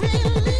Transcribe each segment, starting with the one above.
Really?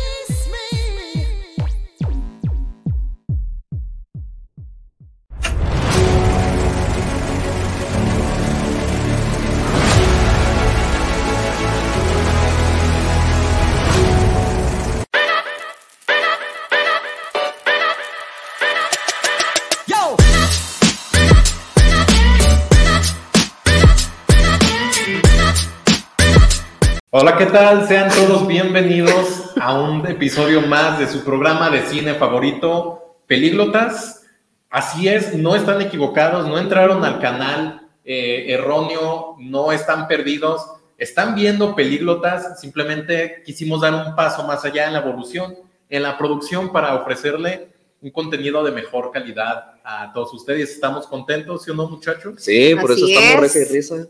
Hola, ¿qué tal? Sean todos bienvenidos a un episodio más de su programa de cine favorito, Pelíglotas. Así es, no están equivocados, no entraron al canal eh, erróneo, no están perdidos, están viendo Pelíglotas, simplemente quisimos dar un paso más allá en la evolución, en la producción para ofrecerle un contenido de mejor calidad a todos ustedes. ¿Estamos contentos, sí o no, muchachos? Sí, por Así eso estamos es. risa y risa.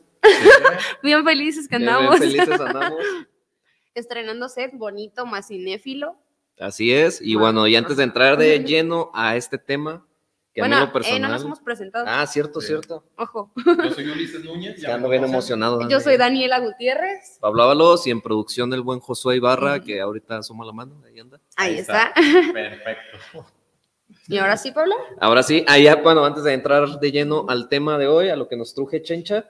Bien felices que andamos. bien felices andamos. Estrenando set bonito, más cinéfilo. Así es. Y bueno, y antes de entrar de lleno a este tema, que a mí en bueno, lo personal. eh, no nos hemos presentado. Ah, cierto, Sí. cierto. Ojo. Yo soy Ulises Núñez. Ya ando bien emocionado. Yo soy Daniela Gutiérrez. Pablo Ábalos y en producción el buen Josué Ibarra, que ahorita asoma la mano, ahí anda. Ahí, Ahí está. está. Perfecto. Y ahora sí, Pablo. Ahora sí, allá, bueno, antes de entrar de lleno al tema de hoy, a lo que nos truje Chencha.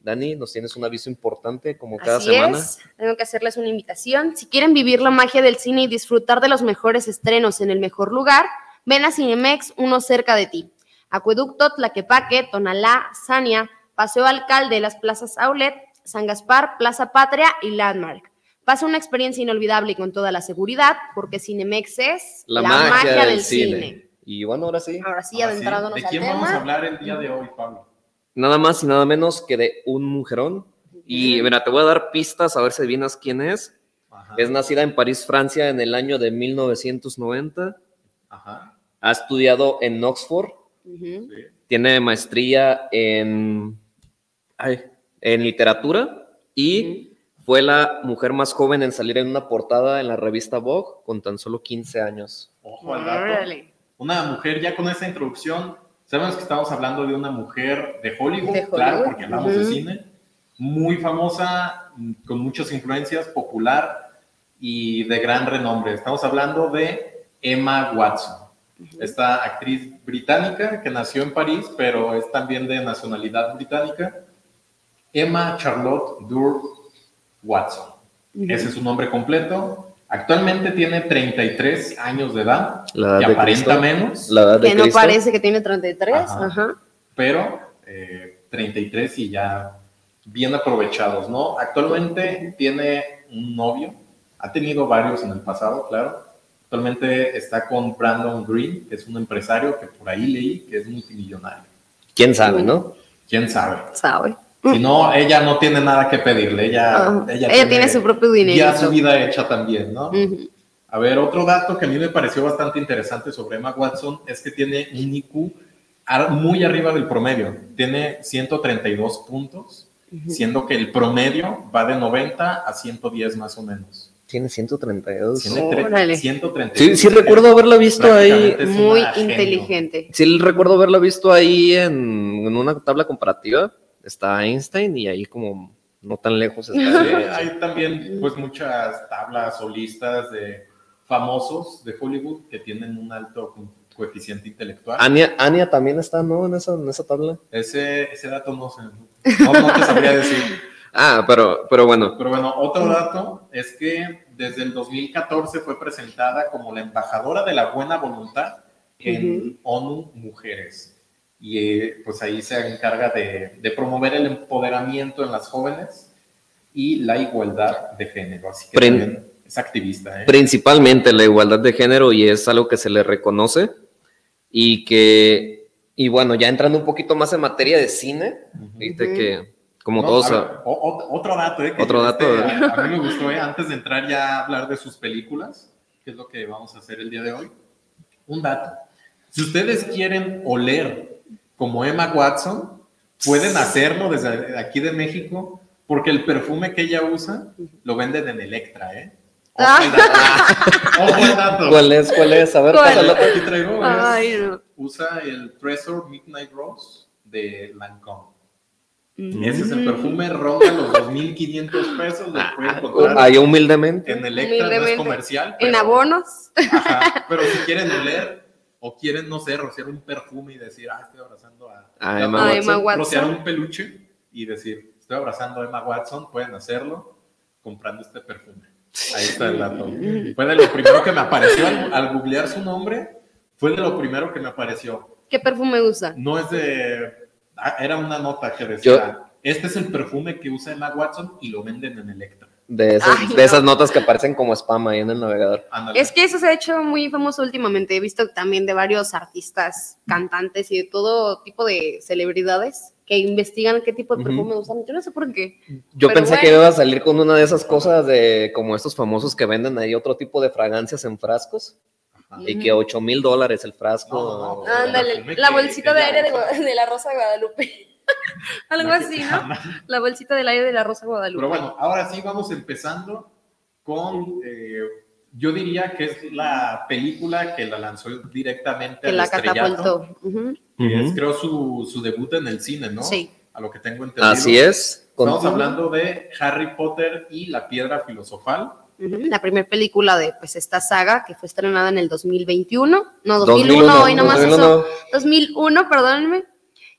Dani, nos tienes un aviso importante como cada Así semana. es. Tengo que hacerles una invitación. Si quieren vivir la magia del cine y disfrutar de los mejores estrenos en el mejor lugar, ven a Cinemex, uno cerca de ti. Acueducto, Tlaquepaque, Tonalá, Sania, Paseo Alcalde, las plazas Outlet, San Gaspar, Plaza Patria y Landmark. Pasa una experiencia inolvidable y con toda la seguridad, porque Cinemex es La, magia, del cine. Y bueno, ahora sí, Ahora sí, Ahora sí, ¿De al quién vamos a hablar el día de hoy, Pablo? nada más y nada menos que de un mujerón. Y mira, te voy a dar pistas a ver si adivinas quién es. Ajá. Es nacida en París, Francia, en el año de 1990. Ajá. Ha estudiado en Oxford. Sí. Tiene maestría en, ay, en literatura y fue la mujer más joven en salir en una portada en la revista Vogue con tan solo 15 años. Ojo al dato. Una mujer, ya con esa introducción, sabemos que estamos hablando de una mujer de Hollywood, De claro, porque hablamos de cine, muy famosa, con muchas influencias, popular y de gran renombre. Estamos hablando de Emma Watson, esta actriz británica que nació en París, pero es también de nacionalidad británica. Emma Charlotte Durr Watson. Ese es su nombre completo. Actualmente tiene 33 años de edad La edad y de aparenta Cristo. menos, La edad de Que no Cristo. parece que tiene 33. Ajá. Ajá. pero eh, 33 y ya bien aprovechados, ¿no? Actualmente tiene un novio, ha tenido varios en el pasado, claro. Actualmente está con Brandon Green, que es un empresario que por ahí leí que es multimillonario. ¿Quién sabe, no? ¿Quién sabe? Sabe. Si no, ella no tiene nada que pedirle, ella, Ah, ella tiene su propio dinero. Ya su vida hecha también, ¿no? A ver, otro dato que a mí me pareció bastante interesante sobre Emma Watson es que tiene un IQ muy arriba del promedio. Tiene 132 puntos, siendo que el promedio va de 90 a 110 más o menos. Tiene 132. Tiene tre- Órale. 132. Sí, sí recuerdo haberla visto ahí. Muy inteligente. Sí recuerdo haberla visto ahí en, en una tabla comparativa. Está Einstein y ahí como no tan lejos Sí, está. hay también pues muchas tablas o listas de famosos de Hollywood que tienen un alto co- coeficiente intelectual. Anya, Anya también está, ¿no? En esa, en esa tabla. Ese, ese dato no sé, no, no te sabría decir. Ah, pero, pero bueno. Pero bueno, otro dato es que desde el 2014 fue presentada como la embajadora de la buena voluntad en ONU Mujeres. Y eh, pues ahí se encarga de, de promover el empoderamiento en las jóvenes y la igualdad de género. Así que Prin- es activista. ¿eh? Principalmente la igualdad de género y es algo que se le reconoce y que, y bueno, ya entrando un poquito más en materia de cine, Ujú. viste Ujú. que como No, todos... a ver, o- o- otro dato, ¿eh? que Otro dato, este, a, a mí me gustó, ¿eh? Antes de entrar ya a hablar de sus películas, que es lo que vamos a hacer el día de hoy. Un dato. Si ustedes quieren oler como Emma Watson, pueden hacerlo desde aquí de México, porque el perfume que ella usa lo venden en Electra, ¿eh? Ojo el dato. Ojo dato. ¿Cuál es? ¿Cuál es? A ver, ¿Cuál? pásala. Aquí traigo, es- Ay, no. usa el Treasure Midnight Rose de Lancôme. Ese es el perfume, ronda los 2.500 pesos, lo pueden Ah, encontrar ahí humildemente. en Electra, no es Humildemente. comercial. En pero- abonos. Ajá, pero si quieren oler o quieren, no sé, rociar un perfume y decir, ah, estoy abrazando a, Emma A Emma Watson. rociar Watson. un peluche y decir, estoy abrazando a Emma Watson, pueden hacerlo comprando este perfume. Ahí está el dato. Fue de lo primero que me apareció al, al googlear su nombre, fue de lo primero que me apareció. ¿Qué perfume usa? No es de... ah, Era una nota que decía, este es el perfume que usa Emma Watson y lo venden en Electra. De esas, Ay, de no. esas notas que aparecen como spam ahí en el navegador. Ándale. Es que eso se ha hecho muy famoso últimamente. He visto también de varios artistas, cantantes y de todo tipo de celebridades que investigan qué tipo de perfume usan. Yo no sé por qué. Yo pensé que iba a salir con una de esas cosas de como estos famosos que venden ahí otro tipo de fragancias en frascos Ajá. y que 8 mil dólares el frasco. No, no, no. Ándale, la bolsita de aire de, de la Rosa de Guadalupe. Algo así, ¿no? La bolsita del aire de la Rosa de Guadalupe. Pero bueno, ahora sí vamos empezando con, eh, yo diría que es la película que la lanzó directamente que al la estrellato, catapultó. Es creo su, su debut en el cine, ¿no? Sí. A lo que tengo entendido. Así es. Con- Estamos hablando de Harry Potter y la piedra filosofal. Ujú, La primera película de pues esta saga que fue estrenada en el 2021. No, 2001, hoy nomás 2001. eso. 2001, perdónenme.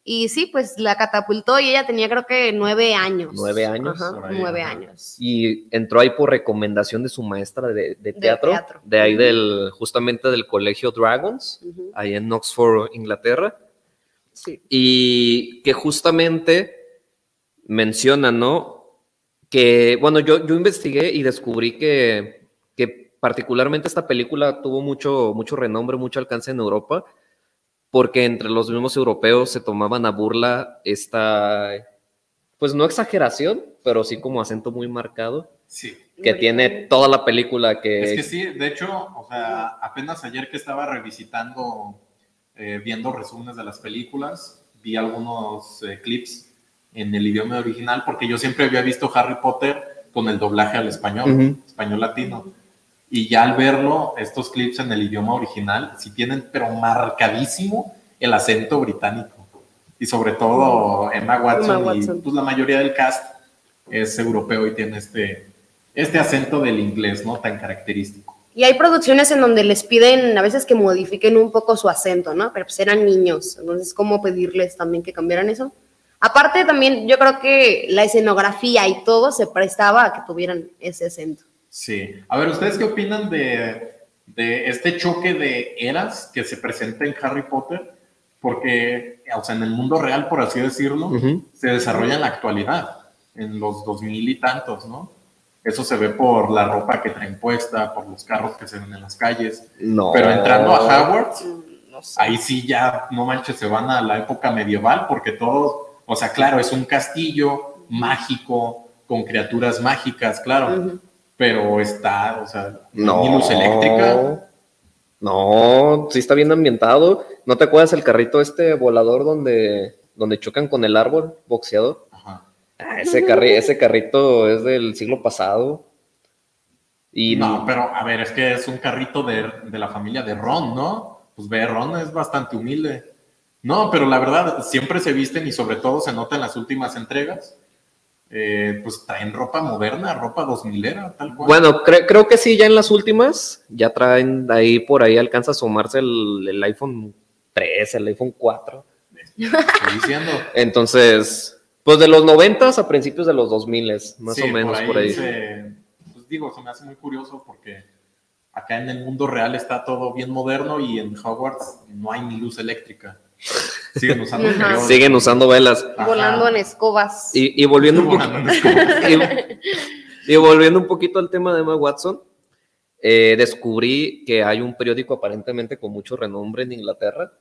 Y sí, pues la catapultó y ella tenía creo que nueve años. Nueve años, Ajá, por ahí, nueve ajá. años. Y entró ahí por recomendación de su maestra de, de teatro, teatro. de ahí del, justamente del colegio Dragons, ahí en Oxford, Inglaterra. Sí. Y que justamente menciona, ¿no? Que, bueno, yo, yo investigué y descubrí que, que particularmente esta película tuvo mucho, mucho renombre, mucho alcance en Europa, porque entre los mismos europeos se tomaban a burla esta, pues no exageración, pero sí como acento muy marcado, Sí. que tiene toda la película que... Es que sí, de hecho, o sea, apenas ayer que estaba revisitando, eh, viendo resúmenes de las películas, vi algunos eh, clips en el idioma original, porque yo siempre había visto Harry Potter con el doblaje al español, español latino. Y ya al verlo, estos clips en el idioma original, sí tienen, pero marcadísimo el acento británico. Y sobre todo Emma Watson, Emma y pues la mayoría del cast es europeo y tiene este, este acento del inglés, ¿no? Tan característico. Y hay producciones en donde les piden a veces que modifiquen un poco su acento, ¿no? Pero pues eran niños, entonces, ¿cómo pedirles también que cambiaran eso? Aparte, también yo creo que la escenografía y todo se prestaba a que tuvieran ese acento. Sí. A ver, ¿ustedes qué opinan de, de este choque de eras que se presenta en Harry Potter? Porque, o sea, en el mundo real, por así decirlo, se desarrolla en la actualidad, en los dos mil y tantos, ¿no? Eso se ve por la ropa que traen puesta, por los carros que se ven en las calles. No. Pero entrando a Hogwarts, No sé. ahí sí ya, no manches, se van a la época medieval, porque todo, o sea, claro, es un castillo mágico, con criaturas mágicas, claro, Ujú. Pero está, o sea, No. luz eléctrica. No, sí está bien ambientado. ¿No te acuerdas el carrito este volador donde, donde chocan con el árbol boxeador? Ajá. Ah, ese, carri- ese carrito es del siglo pasado. Y No, pero a ver, es que es un carrito de, de la familia de Ron, ¿no? Pues ve, Ron es bastante humilde. No, pero la verdad, siempre se visten y sobre todo se nota en las últimas entregas. Eh, pues traen ropa moderna, ropa dos milera, tal cual. bueno, cre- creo que sí, ya en las últimas, ya traen ahí por ahí, alcanza a asomarse el, el iPhone 3, el iPhone 4. Estoy diciendo. Entonces, pues de los 90 a principios de los 2000, más Sí, o menos por ahí. se- pues digo, se me hace muy curioso porque acá en el mundo real está todo bien moderno y en Hogwarts no hay ni luz eléctrica. Siguen usando. Siguen velas. Ajá. Volando en escobas. Y, y volviendo un poquito. Volando en escobas. y, y volviendo un poquito al tema de Emma Watson, eh, descubrí que hay un periódico aparentemente con mucho renombre en Inglaterra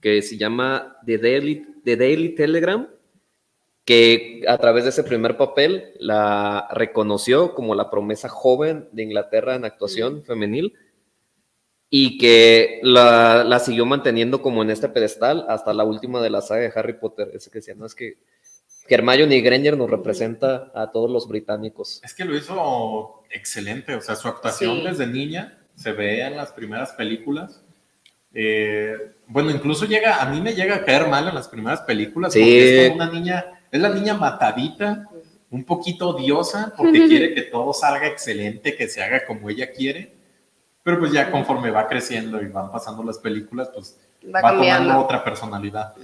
que se llama The Daily, The Daily Telegram, que a través de ese primer papel la reconoció como la promesa joven de Inglaterra en actuación femenil y que la, la siguió manteniendo como en este pedestal hasta la última de la saga de Harry Potter. Ese que decía, no, es que, que Hermione Granger nos representa a todos los británicos. Es que lo hizo excelente, o sea, su actuación Sí. desde niña se ve en las primeras películas. Eh, bueno, incluso llega, a mí me llega a caer mal en las primeras películas Sí. porque es como una niña es la niña matadita, un poquito odiosa, porque quiere que todo salga excelente, que se haga como ella quiere. Pero pues ya conforme va creciendo y van pasando las películas, pues Va va, tomando otra personalidad.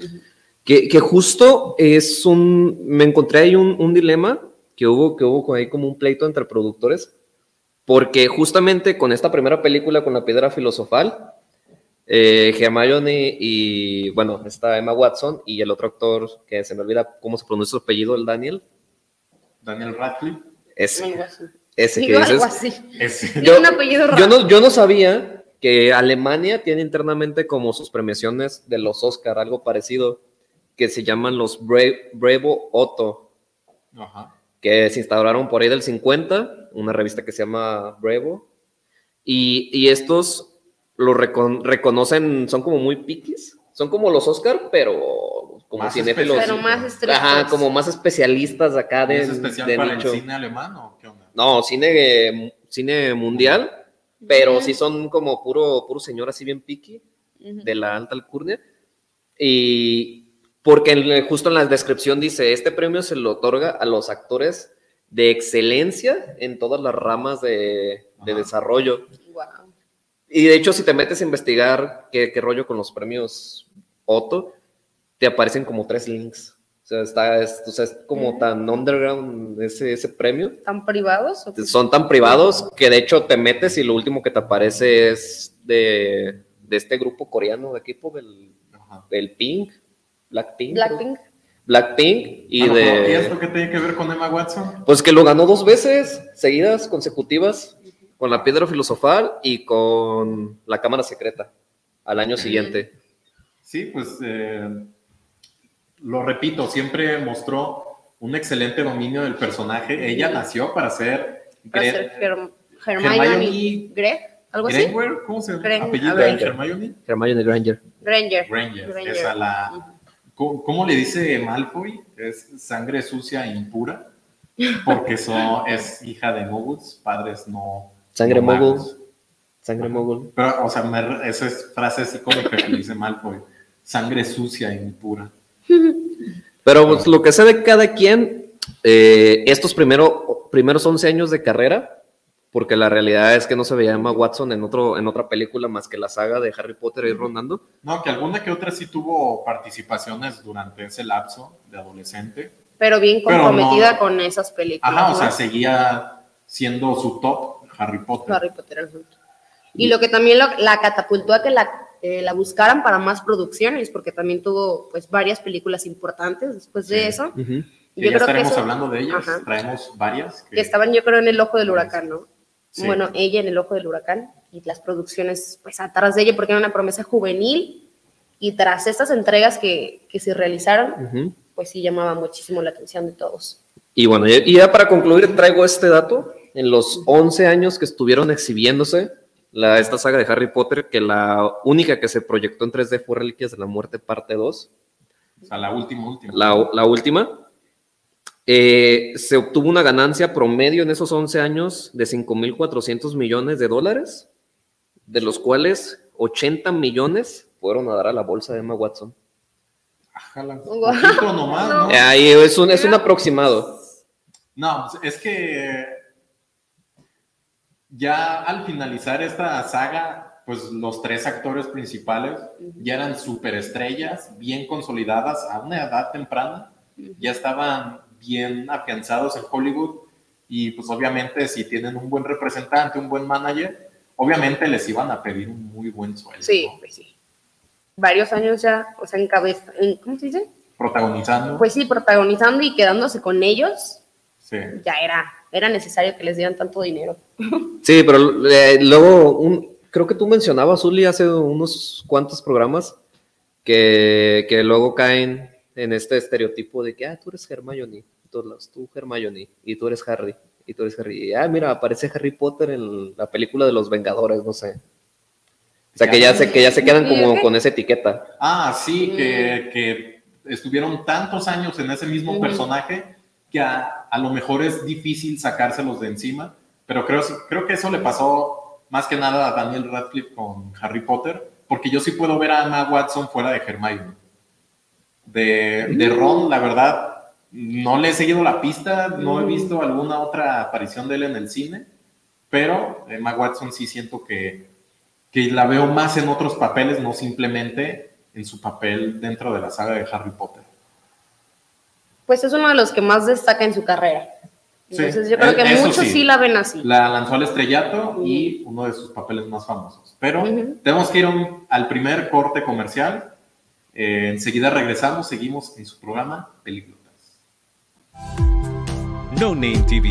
Que, que justo es un. Me encontré ahí un, un dilema que hubo, que hubo ahí como un pleito entre productores, porque justamente con esta primera película, con la piedra filosofal, eh, Hermione y, bueno, está Emma Watson y el otro actor que se me olvida cómo se pronuncia su apellido, el Daniel, Daniel Radcliffe. ese, Ese que Digo algo dices. así. Es, Tiene un apellido raro. Yo no, yo no sabía que Alemania tiene internamente como sus premiaciones de los Oscar, algo parecido, que se llaman los Bra- Bravo Otto, Ajá. que se instauraron por ahí del 50, una revista que se llama Bravo, y, y estos lo recon- reconocen, son como muy piquis, son como los Oscar, pero como Más cinéfilos. Pero más estrictos. Ajá, como más especialistas acá de, ¿Es especial de para nicho. el cine alemán o? No, cine, cine mundial, pero sí son como puro, puro señor así bien piqui de la alta alcurnia. Y porque en- justo en la descripción dice, este premio se le otorga a los actores de excelencia en todas las ramas de, desarrollo. Guau. Y de hecho, si te metes a investigar qué, qué rollo con los premios Otto, te aparecen como tres links. O sea, está, es, o sea, es como tan underground ese, ese premio ¿Tan privados? o son tan privados que de hecho te metes y lo último que te aparece es de, de este grupo coreano de equipo del, del Pink, Blackpink. Blackpink. Blackpink y Ah, no, pero ¿Y de... esto qué tiene que ver con Emma Watson? Pues que lo ganó dos veces seguidas, consecutivas, con la piedra filosofal y con la cámara secreta al año siguiente. Sí, pues eh, lo repito, siempre mostró un excelente dominio del personaje. Ella nació para ser Para ser Herm- Hermione. Hermione Greg, algo así. Granger, ¿cómo se Gren- apellida? a ver. Hermione Hermione Granger. Granger. Granger. Granger. Esa la. ¿cómo, cómo le dice Malfoy? Es sangre sucia e impura. Porque so- es hija de moguls, padres no. Sangre no mogul. magos. Sangre mogul. Pero, o sea, me- esa es frase así cómica que dice Malfoy. Sangre sucia e impura. Pero pues, lo que sé de cada quien, eh, estos primero, primeros 11 años de carrera, porque la realidad es que no se veía Emma Watson en, otro, en otra película más que la saga de Harry Potter y rondando. No, que alguna que otra sí tuvo participaciones durante ese lapso de adolescente. Pero bien Pero comprometida no- con esas películas. Ajá, o sea, seguía siendo su top Harry Potter. Harry Potter. ajá. Y lo que también lo- la catapultó a que la, eh, la buscaran para más producciones, porque también tuvo pues varias películas importantes después de Sí. eso. Que Yo ya creo que estaremos eso- hablando de ellas. Ajá. Traemos varias. que estaban yo creo en el ojo del huracán, ¿no? Sí. Bueno, ella en el ojo del huracán y las producciones pues atrás de ella porque era una promesa juvenil y tras estas entregas que, que se realizaron, pues sí llamaba muchísimo la atención de todos. Y bueno, y y ya para concluir traigo este dato. En los 11 años que estuvieron exhibiéndose la, esta saga de Harry Potter, que la única que se proyectó en 3D fue Reliquias de la Muerte parte 2, O sea, la última, última. la, la última, eh, se obtuvo una ganancia promedio en esos 11 años de 5.400 millones de dólares, de los cuales 80 millones fueron a dar a la bolsa de Emma Watson. Guau. poquito nomás, ¿no? Eh, Ahí es un, es un aproximado. No, pues, es que ya al finalizar esta saga, pues los tres actores principales ya eran superestrellas, bien consolidadas a una edad temprana, ya estaban bien afianzados en Hollywood y pues obviamente si tienen un buen representante, un buen manager, obviamente les iban a pedir un muy buen sueldo. Sí, pues sí. Varios años ya, o sea, en cabeza, en- ¿cómo se dice? Protagonizando. Pues sí, protagonizando y quedándose con ellos, sí. ya era, era necesario que les dieran tanto dinero. Sí, pero eh, luego, un, creo que tú mencionabas, Uli, hace unos cuantos programas que, que luego caen en este estereotipo de que, ah, tú eres Hermione, y todos lados, tú Hermione, y tú eres Harry, y tú eres Harry. Y, ah, mira, aparece Harry Potter en la película de los Vengadores, no sé. O sea, que ya se, que ya se quedan como con esa etiqueta. Ah, sí, Mm. que, que estuvieron tantos años en ese mismo personaje que a, a lo mejor es difícil sacárselos de encima, pero creo, creo que eso le pasó más que nada a Daniel Radcliffe con Harry Potter, porque yo sí puedo ver a Emma Watson fuera de Hermione. De, de Ron, la verdad, No le he seguido la pista, no he visto alguna otra aparición de él en el cine, pero Emma Watson sí siento que, que la veo más en otros papeles, no simplemente en su papel dentro de la saga de Harry Potter. Pues es uno de los que más destaca en su carrera. Sí, Entonces yo creo que e- eso muchos sí. sí. la ven así. La lanzó al estrellato y uno de sus papeles más famosos. Pero tenemos que ir un- al primer corte comercial. Eh, enseguida regresamos, seguimos en su programa Películas. No Name TV.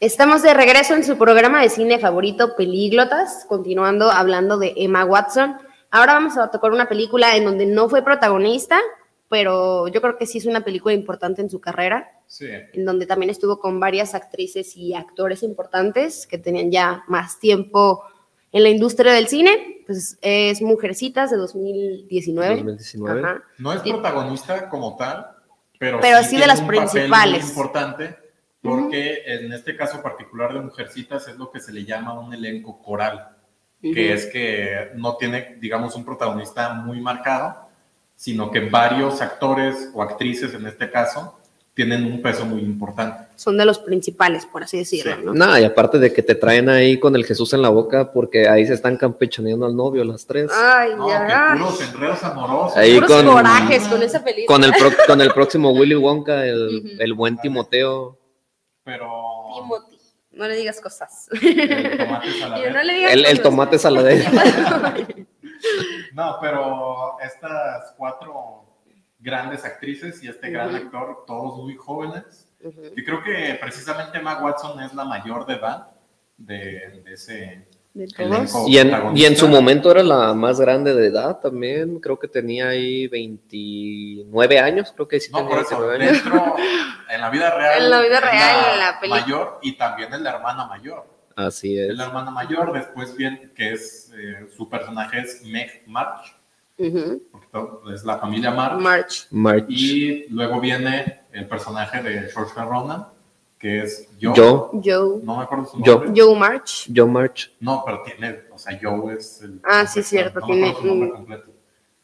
Estamos de regreso en su programa de cine favorito, Pelíglotas, continuando hablando de Emma Watson. Ahora vamos a tocar una película en donde no fue protagonista, pero yo creo que sí es una película importante en su carrera, Sí. en donde también estuvo con varias actrices y actores importantes que tenían ya más tiempo en la industria del cine. Pues es Mujercitas de 2019. 2019. Ajá. No es protagonista como tal, pero, Pero sí de tiene las un papel principales. muy importante, porque en este caso particular de Mujercitas es lo que se le llama un elenco coral, que Ujú. es que no tiene, digamos, un protagonista muy marcado, sino que varios actores o actrices en este caso tienen un peso muy importante. Son de los principales, por así decirlo, Sí. ¿no? Nada, y aparte de que te traen ahí con el Jesús en la boca, porque ahí se están campechaneando al novio las tres. Ay, No, ya. que puros enredos amorosos. Ahí Puros con- corajes con esa película. Con el, pro- con el próximo Willy Wonka, el, Ujú. el buen Timoteo. Pero Timothy. No le digas cosas. el tomate saladero. no le digas El, tomate saladero. No, pero estas cuatro grandes actrices y este gran actor, todos muy jóvenes, Ujú. y creo que precisamente Emma Watson es la mayor de edad de, de ese Y en, y en su momento era la más grande de edad también. Creo que tenía ahí 29 años. Creo que sí No, tenía por eso, 29 años. dentro, en la vida real. En la vida real, en la película. Mayor y también es la hermana mayor. Así Es es. la hermana mayor, después bien, que es, eh, su personaje es Meg March, todo- es la familia March. March. March. Y luego viene el personaje de George Ronan, que es Joe. Joe. Joe. No me acuerdo su Joe. nombre. Joe March. Joe March. No, pero tiene, o sea, Joe es el. Ah, sí, cierto, No tiene su nombre completo.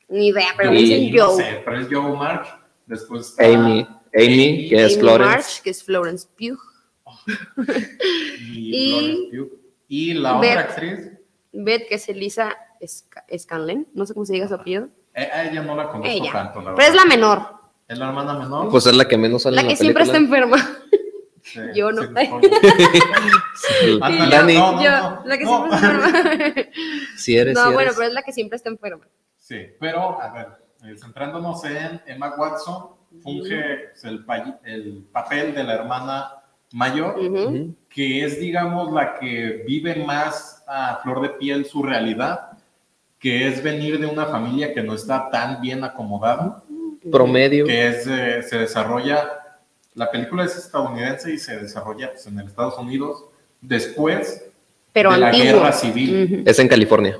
Ni idea, pero Y- me dicen No Joe. sé, pero es Joe March. Después está Amy. Amy, que es Amy Florence. March, que es Florence Pugh. Y, y- Florence Pugh. Y la Beth. otra actriz, Beth, que es Elisa Sca- Scanlon. No sé cómo se diga su apellido. eh, a ella no la conozco Ella. tanto, la Pero es la menor. Es la hermana menor. Pues es la que menos sale La en que la siempre está enferma. Sí, yo no. Sí. Dani, no, no, Yo, no, la que no. siempre está enferma. si eres, no, bueno, eres. pero es la que siempre está enferma. Sí, pero a ver, eh, centrándonos en Emma Watson, funge el, pa- el papel de la hermana mayor, que es, digamos, la que vive más a flor de piel su realidad, que es venir de una familia que no está tan bien acomodada, Promedio. que es, eh, se desarrolla, la película es estadounidense y se desarrolla pues, en el Estados Unidos después Pero de la antiguo. guerra civil. Ujú. Es en California.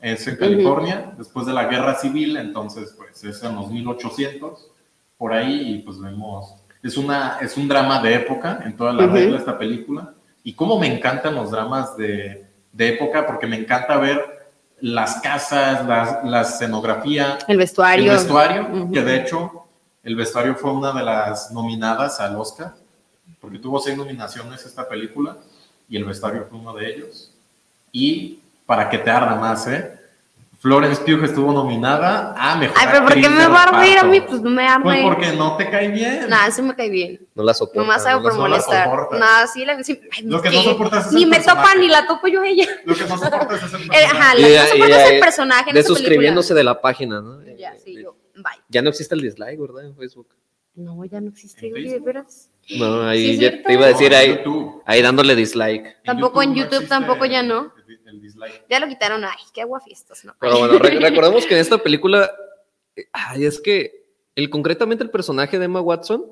Es en California, después de la guerra civil, entonces pues es en los 1800, por ahí, y pues vemos, es, una, es un drama de época en toda la Ujú. regla esta película, y cómo me encantan los dramas de, de época, porque me encanta ver las casas, las- la escenografía, El vestuario. el vestuario, que de hecho el vestuario fue una de las nominadas al Oscar, porque tuvo seis nominaciones esta película, y el vestuario fue uno de ellos. Y para que te arda más, ¿eh? Florence Pugh estuvo nominada a Mejor Ay, pero ¿por qué me va a reír a mí? Pues no me arme. Pues porque no te cae bien. Nada, sí me cae bien. No la soporto. Nomás hago por no la molestar. soportas. Nada, sí, la, sí, ay, Lo que no soportas es Ni el me topa personaje. ni la topo yo a ella. Lo que no soportas es el Eh, personaje. Ajá, la que no y soporta ya- es el personaje en De esa suscribiéndose de la página, ¿no? Ya, sí. Bye. Ya no existe el dislike, ¿verdad? En Facebook. No, ya no existe, de veras. No, ahí Sí, ya te iba a decir No, ahí, ahí dándole dislike. Tampoco en YouTube, tampoco ya no. El, el dislike. Ya lo quitaron. Ay, qué aguafiestas, ¿no? Pero bueno, re- recordemos que en esta película, eh, ay, es que el, concretamente el personaje de Emma Watson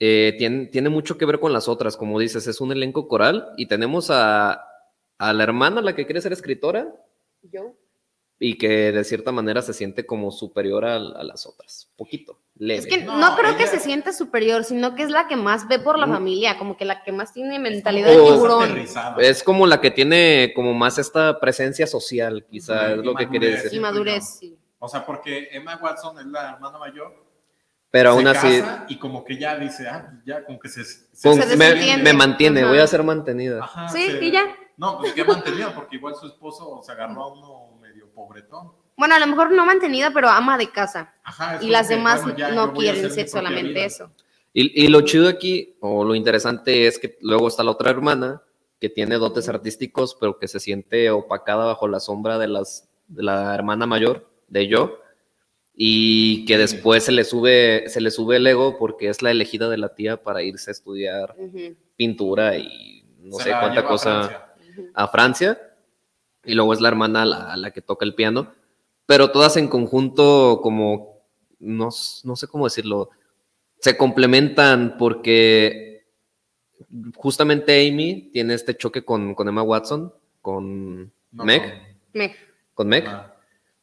eh, tiene, tiene mucho que ver con las otras, como dices, es un elenco coral y tenemos a, a la hermana, la que quiere ser escritora Yo. Y que de cierta manera se siente como superior a, a las otras, poquito, leve. Es que No, no, creo que se sienta superior, sino que es la que más ve por la Mm. familia, como que la que más tiene mentalidad de tiburón. Es como la que tiene como más esta presencia social, quizá Ujú, es lo que quiere madurez. decir. Y madurez, sí. O sea, porque Emma Watson es la hermana mayor. Pero aún se así, casa y como que ya dice, ah, ya como que se, se me, me mantiene, Ajá. voy a ser mantenida. Ajá, Sí, se- y ya. No, pues que mantenida, porque igual su esposo se agarró a uno pobretón. Bueno, a lo mejor no mantenida, pero ama de casa. Ajá, Y las que, demás bueno, ya, yo no quieren ser solamente vida. eso. Y, y lo chido aquí, o lo interesante es que luego está la otra hermana que tiene dotes artísticos, pero que se siente opacada bajo la sombra de, las, de la hermana mayor, de yo, y que después se le, sube, se le sube el ego porque es la elegida de la tía para irse a estudiar pintura y no Se sé cuánta a cosa a Francia, y luego es la hermana la, la que toca el piano, pero todas en conjunto como, no, no sé cómo decirlo, se complementan porque justamente Amy tiene este choque con, con Emma Watson, con No, Meg, no. Me- con Meg,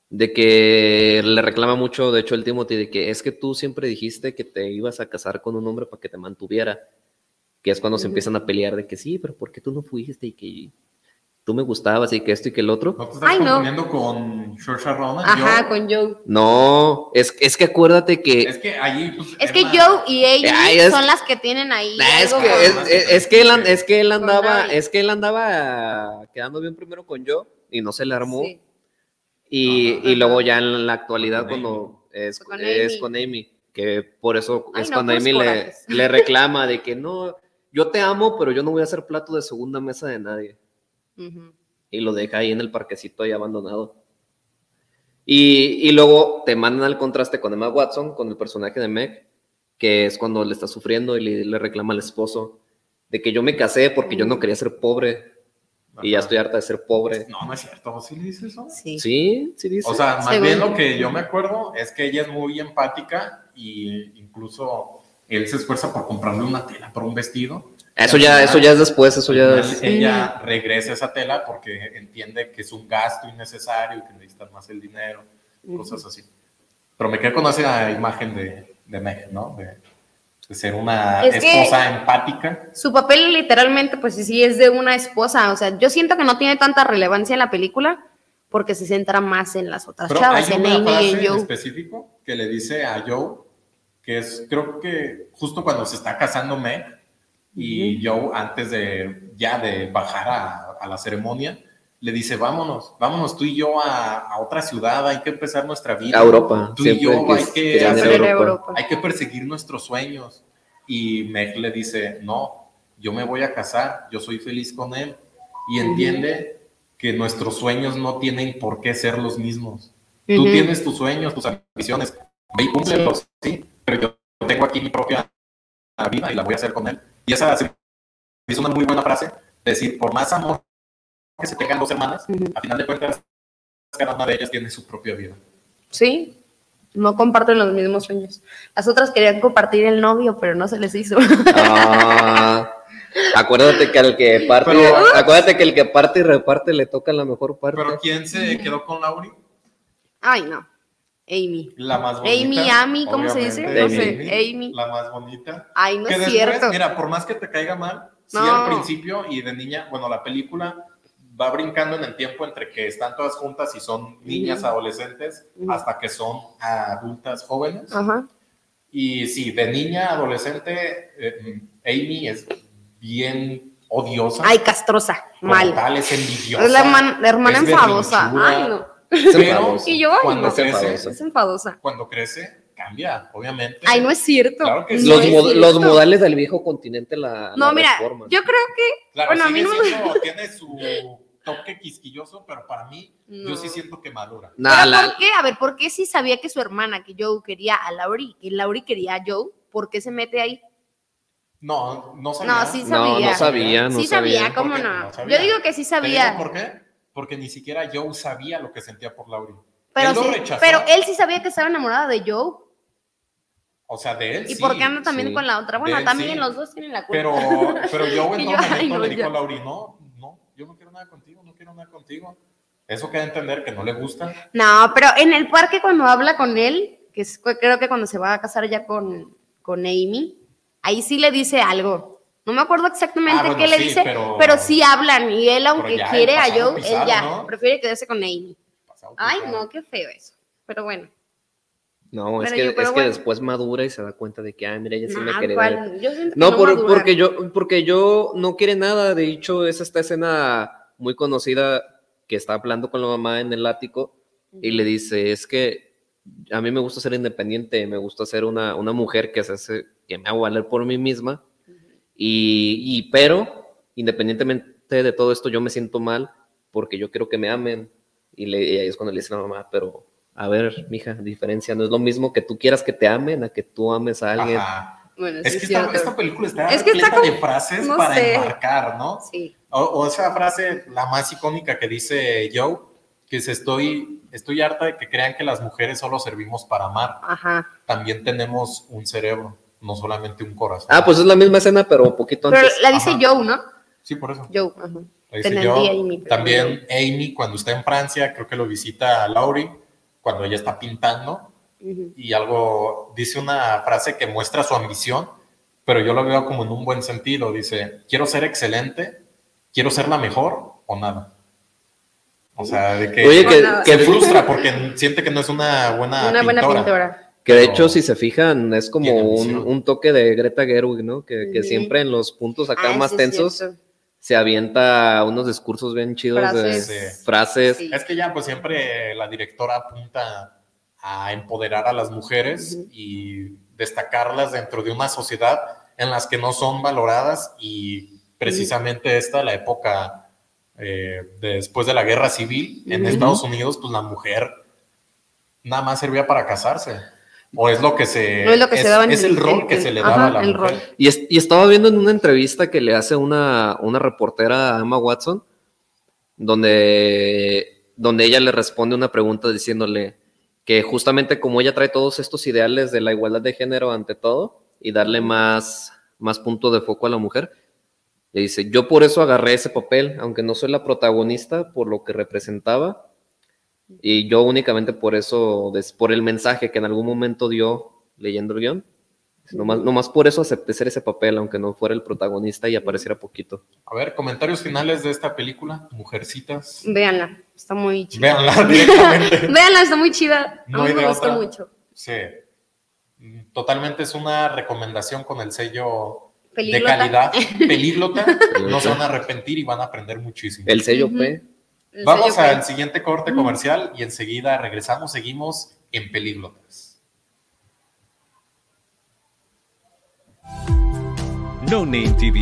de que le reclama mucho, de hecho, el Timothy, de que es que tú siempre dijiste que te ibas a casar con un hombre para que te mantuviera. Que es cuando se empiezan a pelear de que sí, pero ¿por qué tú no fuiste? Y que tú me gustabas y que esto y que el otro. ¿No te estás Ay, no. confundiendo con Saoirse Ronan? Ajá, con Joe. No, es, es que acuérdate que. Es que allí, pues, Es que Joe y Amy Ay, es- son las que tienen ahí. Nah, es, que, con- es, es- es que él, es que él andaba, es que él andaba quedando bien primero con yo y no se le armó. Sí. Y, y luego ya en la actualidad Con cuando es, Con es Amy. con Amy, que por eso Ay, es no, cuando Amy le, le reclama de que no, yo te amo, pero yo no voy a ser plato de segunda mesa de nadie. Ujú. Y lo deja ahí en el parquecito ahí abandonado. Y, y luego te mandan al contraste con Emma Watson, con el personaje de Meg, que es cuando le está sufriendo y le, le reclama al esposo de que yo me casé porque yo no quería ser pobre y ya Ajá. estoy harta de ser pobre. No, no es cierto. ¿Sí le dice eso? Sí. Sí, sí dice. O sea, más Según- bien lo que yo me acuerdo es que ella es muy empática y incluso él se esfuerza por comprarle una tela para un vestido. Eso ya, eso ya es después, eso ya es... Ella regresa esa tela porque entiende que es un gasto innecesario y que necesita más el dinero, cosas así. Pero me quedé con esa imagen de, de Meg, ¿no? De, de ser una Es esposa empática. Su papel literalmente, pues sí, es de una esposa. O sea, yo siento que no tiene tanta relevancia en la película porque se centra más en las otras Pero chavas, hay en una y frase en Joe. específico que le dice a Joe, que es, creo que justo cuando se está casando Meg y Joe antes de ya de bajar a, a la ceremonia, le dice, vámonos, vámonos tú y yo a, a otra ciudad, hay que empezar nuestra vida. A Europa, Tú y siempre yo que hay que hacer- Hacer Europa. Europa. hay que perseguir nuestros sueños. Y Meg le dice, no, yo me voy a casar, yo soy feliz con él. Y entiende que nuestros sueños no tienen por qué ser los mismos. Tú Ujú. tienes tus sueños, tus ambiciones, ve y cúmplelos, sí, pero yo tengo aquí mi propia vida y la voy a hacer con él. Y esa se me hizo una muy buena frase, decir, por más amor que se tengan dos hermanas, Ujú. a final de cuentas, cada una de ellas tiene su propia vida. Sí, no comparten los mismos sueños. Las otras querían compartir el novio, pero no se les hizo. Ah, acuérdate que al que parte, Pero- acuérdate que el que parte y reparte le toca la mejor parte. Pero ¿quién se quedó con Lauri? Ay, no. Amy. La más bonita. Amy, Amy, ¿cómo se dice? obviamente, No sé, Amy. La más bonita. Ay, no que es después, cierto. mira, por más que te caiga mal, sí No. al principio y de niña, bueno, la película va brincando en el tiempo entre que están todas juntas y son niñas adolescentes hasta que son adultas jóvenes. Ajá. Y sí, de niña adolescente, eh, Amy es bien odiosa. Ay, castrosa. Mal. tal, es envidiosa. Es la, herman- la hermana enfadosa. Ay, no. Es Pero enfadosa. Y yo, ay, cuando no. Crece, Es enfadosa. cuando crece, cambia, obviamente. Ay, no es cierto. Claro que sí. No Los, es mod- los cierto. modales del viejo continente la, No, la mira, reforman. yo creo que. Claro, bueno, a mí no me- tiene su toque quisquilloso, pero para mí, yo sí siento que madura. Nah, ¿Pero la- por qué? A ver, ¿por qué si sabía que su hermana, que Joe quería a Laurie, que Laurie quería a Joe? ¿Por qué se mete ahí? No, no sabía. No, sí no, sabía. no sabía, no sí sabía, sabía. ¿cómo no? No sabía. Yo digo que sí ¿Te digo sabía. por qué? Porque ni siquiera Joe sabía lo que sentía por Laurie. Pero, él lo sí- rechazó. pero él sí sabía que estaba enamorada de Joe. O sea, de él ¿Y sí. por qué anda también sí. con la otra? Bueno, él también los dos tienen la culpa. Pero, pero Joe en todo momento no, le dijo a Laurie, no, no, yo no quiero nada contigo, no quiero nada contigo. Eso queda entender que no le gusta. No, pero en el parque cuando habla con él, que es, creo que cuando se va a casar ya con, con Amy, ahí sí le dice algo. No me acuerdo exactamente Ah, bueno, qué le sí, dice, pero- pero, sí hablan y él, aunque ya, quiere a Joe, pisado, él ya ¿no? prefiere quedarse con Amy. Ay, no, qué feo eso. Pero bueno. No, es que, yo- pero es que después madura y se da cuenta de que, ah, mira, ella sí me nah, quiere. siento que No, por- porque yo, porque yo no quiere nada. De hecho, es esta escena muy conocida que está hablando con la mamá en el ático y le dice, es que a mí me gusta ser independiente, me gusta ser una, una mujer que se hace, que me hago valer por mí misma. Y, y- pero, independientemente de todo esto, yo me siento mal porque yo quiero que me amen. Y, le, y ahí es cuando le dice a la mamá, pero a ver, mija, diferencia, no es lo mismo que tú quieras que te amen a que tú ames a alguien. Ajá. Bueno, Es sí que es esta, película está Es que está de frases no para sé. enmarcar, ¿no? Sí. O, o esa frase, la más icónica que dice Joe, que es estoy, estoy harta de que crean que las mujeres solo servimos para amar. Ajá. También tenemos un cerebro, no solamente un corazón. Ah, pues es la misma escena, pero un poquito Pero antes. la dice Ajá. Joe, ¿no? Sí, por eso. Joe. Ajá. Ahí dice Joe. Amy, También Amy, cuando está en Francia, creo que lo visita a Laurie, cuando ella está pintando, y algo, dice una frase que muestra su ambición, pero yo lo veo como en un buen sentido. Dice, quiero ser excelente, quiero ser la mejor o nada. O sea, de que, Oye, que, nada. que, se frustra porque siente que no es una buena Una buena pintora. Que de hecho, si se fijan, es como un, un toque de Greta Gerwig, ¿no? Que, que siempre en los puntos acá Ah, más tensos se avienta unos discursos bien chidos Frases. de Sí. frases. Sí. Es que ya, pues siempre la directora apunta a empoderar a las mujeres y destacarlas dentro de una sociedad en las que no son valoradas y precisamente esta, la época eh, después de la guerra civil en. Estados Unidos, pues la mujer nada más servía para casarse. O es lo que se... No es lo que se daba en es el rol que se le daba ajá, a la el mujer. rol. Y, es- y estaba viendo en una entrevista que le hace una, una reportera a Emma Watson, donde, donde ella le responde una pregunta diciéndole que justamente como ella trae todos estos ideales de la igualdad de género ante todo y darle más, más punto de foco a la mujer, le dice, yo por eso agarré ese papel, aunque no soy la protagonista por lo que representaba, y yo únicamente por eso, por el mensaje que en algún momento dio leyendo el guion, Nomás, nomás por eso acepté ser ese papel, aunque no fuera el protagonista y apareciera poquito. A ver, comentarios finales de esta película, Mujercitas. Véanla, está muy chida. Véanla directamente. Véanla, está muy chida. No a mí hay me gustó mucho. Sí. Totalmente es una recomendación con el sello Peliglota. de calidad. Pelíglota. no se van a arrepentir y van a aprender muchísimo. El sello Ujú. P. Vamos al siguiente corte comercial y enseguida regresamos. Seguimos en Pelíglotas. No Name TV.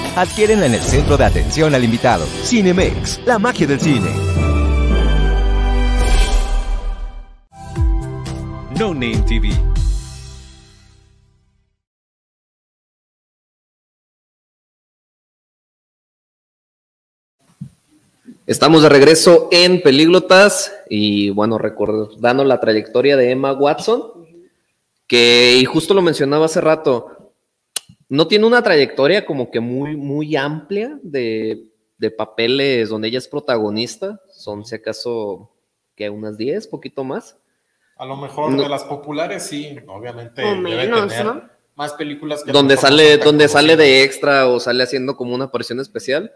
Adquiérenla en el centro de atención al invitado. Cinemex, la magia del cine. No Name TV. Estamos de regreso en Pelíglotas y bueno, recordando la trayectoria de Emma Watson, que y justo lo mencionaba hace rato, no tiene una trayectoria como que muy, muy amplia de, de papeles donde ella es protagonista, son si acaso que unas 10, poquito más. A lo mejor No. de las populares, sí, obviamente. O debe menos, tener ¿no? Más películas que. Donde sale, donde sale de extra o sale haciendo como una aparición especial.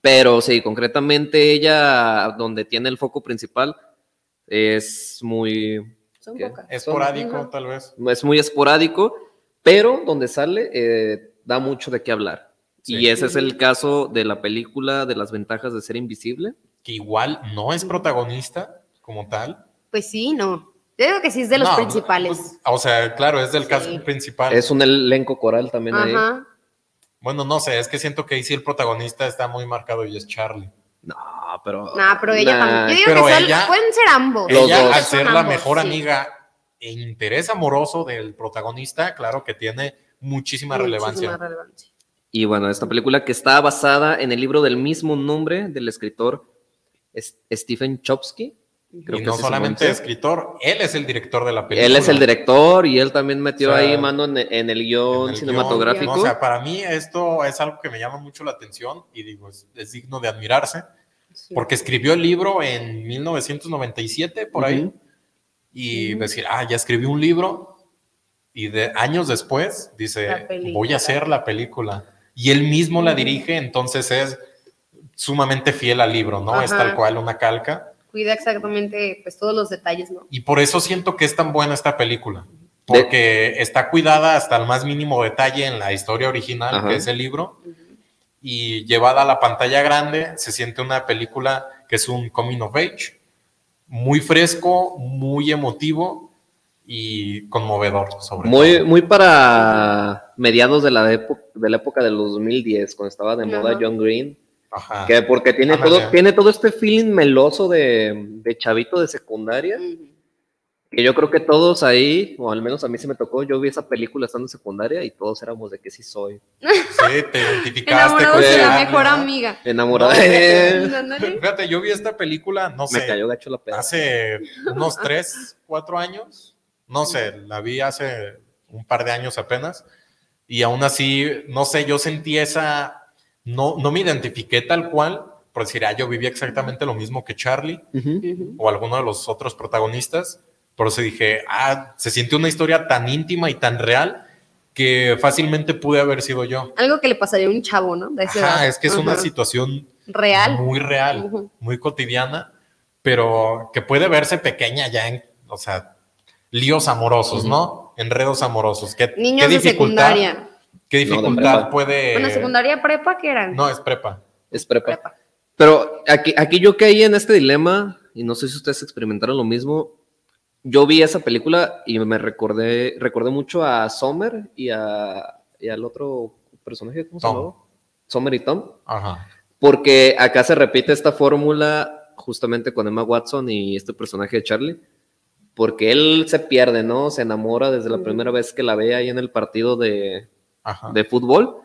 Pero sí, concretamente ella, donde tiene el foco principal, es muy, Son pocas. Esporádico, tal vez. es muy esporádico, pero donde sale eh, da mucho de qué hablar. Sí. Y ese es el caso de la película de las ventajas de ser invisible. Que igual no es protagonista como tal. Pues sí, no. Yo digo que sí es de los No, principales. pues, o sea, claro, es del Sí. caso principal. Es un elenco coral también ahí. Ajá. Bueno, no sé, es que siento que ahí sí el protagonista está muy marcado y es Charlie. No, pero. No, pero ella Nah. también. Yo digo Pero que son- pueden ser ambos. Ella, al ser la mejor sí. amiga e interés amoroso del protagonista, claro que tiene muchísima, Muchísima relevancia. relevancia. Y bueno, esta película que está basada en el libro del mismo nombre del escritor es- Stephen Chomsky. Creo y que no solamente escritor, él es el director de la película. Él es el director y él también metió O sea, ahí mano en, en el En guion el cinematográfico. guion, ¿no? O sea, para mí esto es algo que me llama mucho la atención y digo, es, es digno de admirarse, Sí. porque escribió el libro en 1997, por ahí. Y decir, ah, ya escribí un libro, y de años después dice, voy a hacer la película. Y él mismo la dirige, entonces es sumamente fiel al libro, ¿no? Es tal cual una calca. Cuida exactamente pues todos los detalles, ¿no? Y por eso siento que es tan buena esta película. Porque está cuidada hasta el más mínimo detalle en la historia original, Ajá. que es el libro. Y llevada a la pantalla grande, se siente una película que es un coming of age. Muy fresco, muy emotivo y conmovedor, sobre Muy, todo. muy para mediados de la, época, de la época de los 2010, cuando estaba de moda Ajá. John Green. Ajá. Que porque tiene todo, tiene todo este feeling meloso de, de chavito de secundaria. Que yo creo que todos ahí, o al menos a mí se me tocó, yo vi esa película estando en secundaria y todos éramos de que sí soy. Sí, te identificaste Enamorados con de la mejor ¿no? amiga. Enamorado. No, Ándale. Fíjate, yo vi esta película, no sé, me cayó gacho la peda. hace unos tres, cuatro años, no sé, la vi hace un par de años apenas, y aún así, no sé, yo sentí esa, no, no me identifiqué tal cual, por decir, ah, yo viví exactamente lo mismo que Charlie o alguno de los otros protagonistas, por eso dije, ah, se siente una historia tan íntima y tan real que fácilmente pude haber sido yo. Algo que le pasaría a un chavo, ¿no? De. Ajá, es que es una Ajá. situación real. muy real, Ujú. muy cotidiana, pero que puede verse pequeña ya en, o sea, líos amorosos, ¿no? Enredos amorosos. ¿Qué, Niños qué de dificultad, secundaria. ¿Qué de dificultad prepa. puede...? Bueno, secundaria prepa, ¿qué eran? No, es prepa. Es prepa. Prepa. Pero aquí, aquí yo caí en este dilema y no sé si ustedes experimentaron lo mismo. Yo vi esa película y me recordé, recordé mucho a Sommer y, a, y al otro personaje, ¿cómo se llamaba? Sommer y Tom. Ajá. Porque acá se repite esta fórmula justamente con Emma Watson y este personaje de Charlie. Porque él se pierde, ¿no? Se enamora desde la primera vez que la ve ahí en el partido de, Ajá. de fútbol.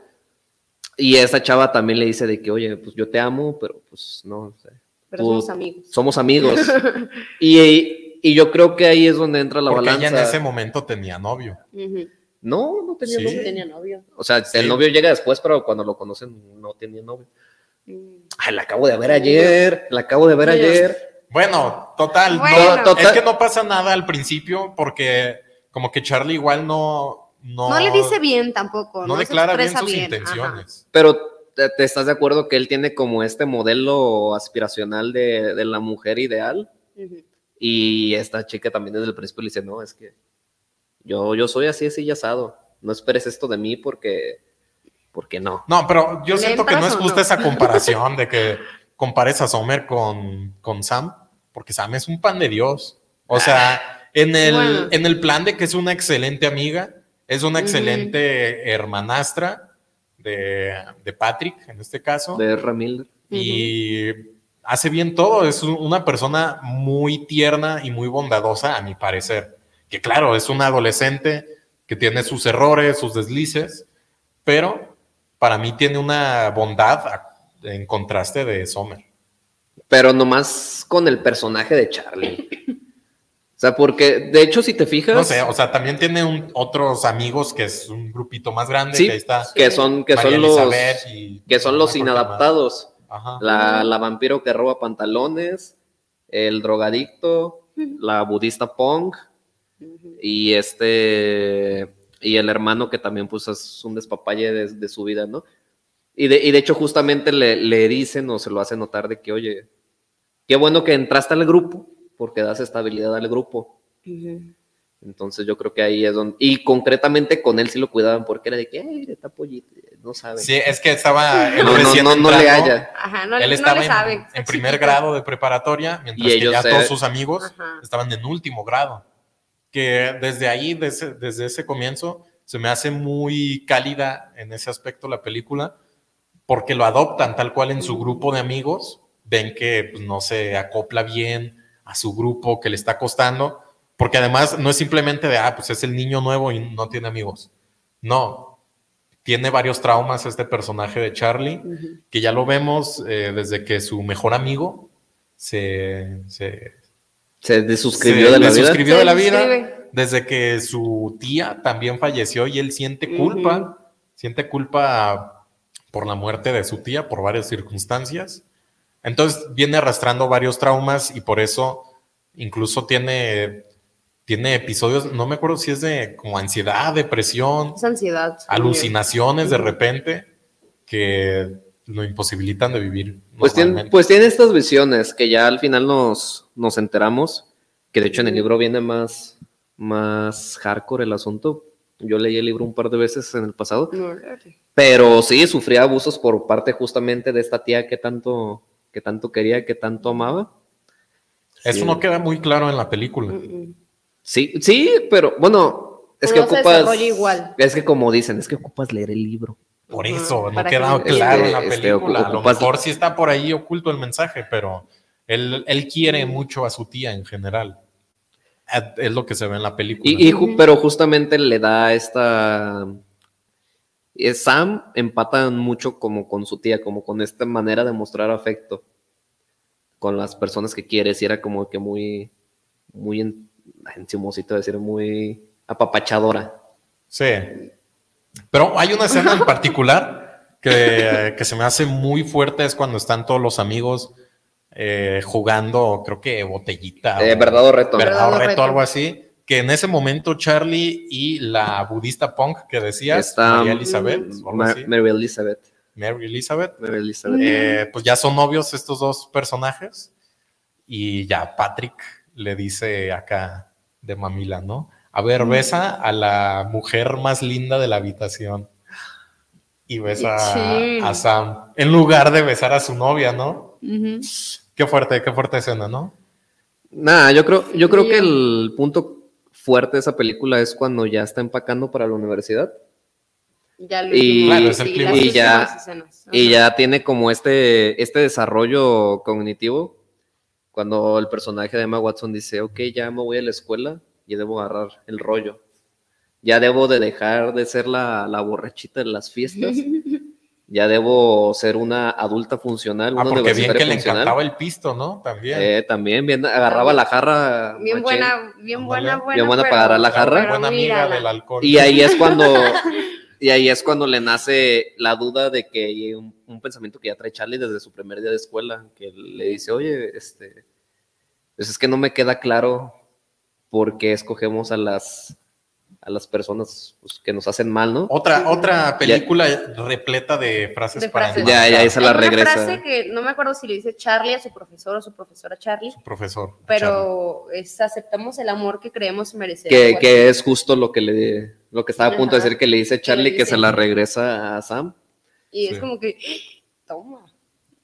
Y esa chava también le dice de que, oye, pues yo te amo, pero pues no, o sea, Pero tú- somos amigos. somos amigos. y, y yo creo que ahí es donde entra la Porque balanza. ella en ese momento tenía novio. No, no tenía Sí. novio. Tenía novio. O sea, Sí. el novio llega después, pero cuando lo conocen no tenía novio. Mm. Ay, la acabo de ver ayer, la acabo de ver ayer. Bueno, total. no- Bueno. Total- es que no pasa nada al principio porque como que Charlie igual no... No, No le dice bien tampoco. no No, declara bien sus intenciones. Pero ¿te, te estás de acuerdo que él tiene como este modelo aspiracional de, de la mujer ideal? Ujú. Y esta chica también desde el principio le dice, no, es que yo, yo soy así, así y asado. No esperes esto de mí porque, porque no. No, pero yo ¿Le siento que no es justa no? esa comparación de que compares a Sommer con, con Sam, porque Sam es un pan de Dios. O sea, en el, Bueno. en el plan de que es una excelente amiga, es una excelente hermanastra de, de Patrick, en este caso, De Ezra Miller. y hace bien todo. Es un- una persona muy tierna y muy bondadosa, a mi parecer. Que claro, es una adolescente que tiene sus errores, sus deslices, pero para mí tiene una bondad en contraste de Sommer. Pero nomás con el personaje de Charlie. O sea, porque de hecho, si te fijas, No sé, o sea, también tiene un- otros amigos que es un grupito más grande, Sí, que ahí está que son, que María son los, y- que son los inadaptados. Ajá. La, la vampiro que roba pantalones, el drogadicto, la budista punk y este y el hermano que también pues es un despapalle de, de su vida, ¿no? Y de, y de hecho justamente le, le dicen o se lo hace notar de que, oye, qué bueno que entraste al grupo porque das estabilidad al grupo. Entonces yo creo que ahí es donde... Y concretamente con él sí lo cuidaban porque era de que, ay, está pollito, no sabe. Sí, es que estaba él no, no, recién no, no le entrando. haya. Ajá, no, él no estaba le en, sabe. en primer grado de preparatoria, mientras Y que ellos ya se- todos sus amigos Ajá. estaban en último grado. Que desde ahí, desde, desde ese comienzo, se me hace muy cálida en ese aspecto la película, porque lo adoptan tal cual en su grupo de amigos, ven que pues, no se acopla bien a su grupo, que le está costando, porque además no es simplemente de, ah, pues es el niño nuevo y no tiene amigos. No, tiene varios traumas este personaje de Charlie, que ya lo vemos eh, desde que su mejor amigo se, se, Se desuscribió se de la vida. desuscribió Se de la vida, desde que su tía también falleció y él siente culpa, siente culpa por la muerte de su tía por varias circunstancias. Entonces viene arrastrando varios traumas y por eso incluso tiene, tiene episodios, no me acuerdo si es de como ansiedad, depresión, Es ansiedad. sí. alucinaciones de repente que lo imposibilitan de vivir. Pues tiene, pues tiene estas visiones que ya al final nos, nos enteramos, que de hecho en el libro viene más, más hardcore el asunto. Yo leí el libro un par de veces en el pasado, No, pero sí, sufría abusos por parte justamente de esta tía que tanto, que tanto quería, que tanto amaba. Eso Sí. no queda muy claro en la película. Mm. Sí, sí, pero bueno, es que No se ocupas... desarrolla igual. Es que como dicen, es que ocupas leer el libro. Por eso, no queda que- claro en la Este, este, película. A lo mejor sí está por ahí oculto el mensaje, pero él, él quiere mucho a su tía en general. Es lo que se ve en la película. Y, y ju- Ujú. pero justamente le da esta. Sam empata mucho como con su tía, como con esta manera de mostrar afecto con las personas que quieres. Y era como que muy, muy en, encimosito decir, muy apapachadora. Sí. Pero hay una escena en particular que, que se me hace muy fuerte, es cuando están todos los amigos eh, jugando, creo que botellita. Eh, o- verdad o reto. verdad o Verdad o reto, reto. algo así. Que en ese momento Charlie y la budista punk que decías, Está- María Elizabeth, Ma- así, Mary Elizabeth. Mary Elizabeth, Mary Elizabeth. eh, pues ya son novios estos dos personajes y ya Patrick le dice acá de mamila, ¿no? A ver, besa a la mujer más linda de la habitación. Y besa Sí. a Sam en lugar de besar a su novia, ¿no? Qué fuerte, qué fuerte escena, ¿no? Nah, yo creo, yo creo Sí, que el punto fuerte de esa película es cuando ya está empacando para la universidad Ya lo Y- Claro, es el Y ya- y ya tiene como este, este desarrollo cognitivo cuando el personaje de Emma Watson dice, ok, ya me voy a la escuela y debo agarrar el rollo. Ya debo de dejar de ser la, la borrachita de las fiestas. Ya debo ser una adulta funcional, Ah, una porque bien que le encantaba el pisto, ¿no? También. Eh, también bien, agarraba la jarra. Bien machín. buena, bien buena, buena. Bien buena para agarrar la jarra. Buena amiga mírala. del alcohol. Y ahí es cuando, y ahí es cuando le nace la duda de que hay un, un pensamiento que ya trae Charlie desde su primer día de escuela, que le dice, oye, este, pues es que no me queda claro por qué escogemos a las, a las personas pues, que nos hacen mal, ¿no? Otra, otra película repleta de frases De para frases. Ya, ya, se la Hay una regresa. frase que no me acuerdo si le dice Charlie a su profesor o su profesora Charlie, Profesor. Charlie. pero es aceptamos el amor que creemos merecer. Que, es justo lo que le, lo que estaba a punto de decir que le dice Charlie, que dice. se la regresa a Sam. Y es Sí. como que, toma.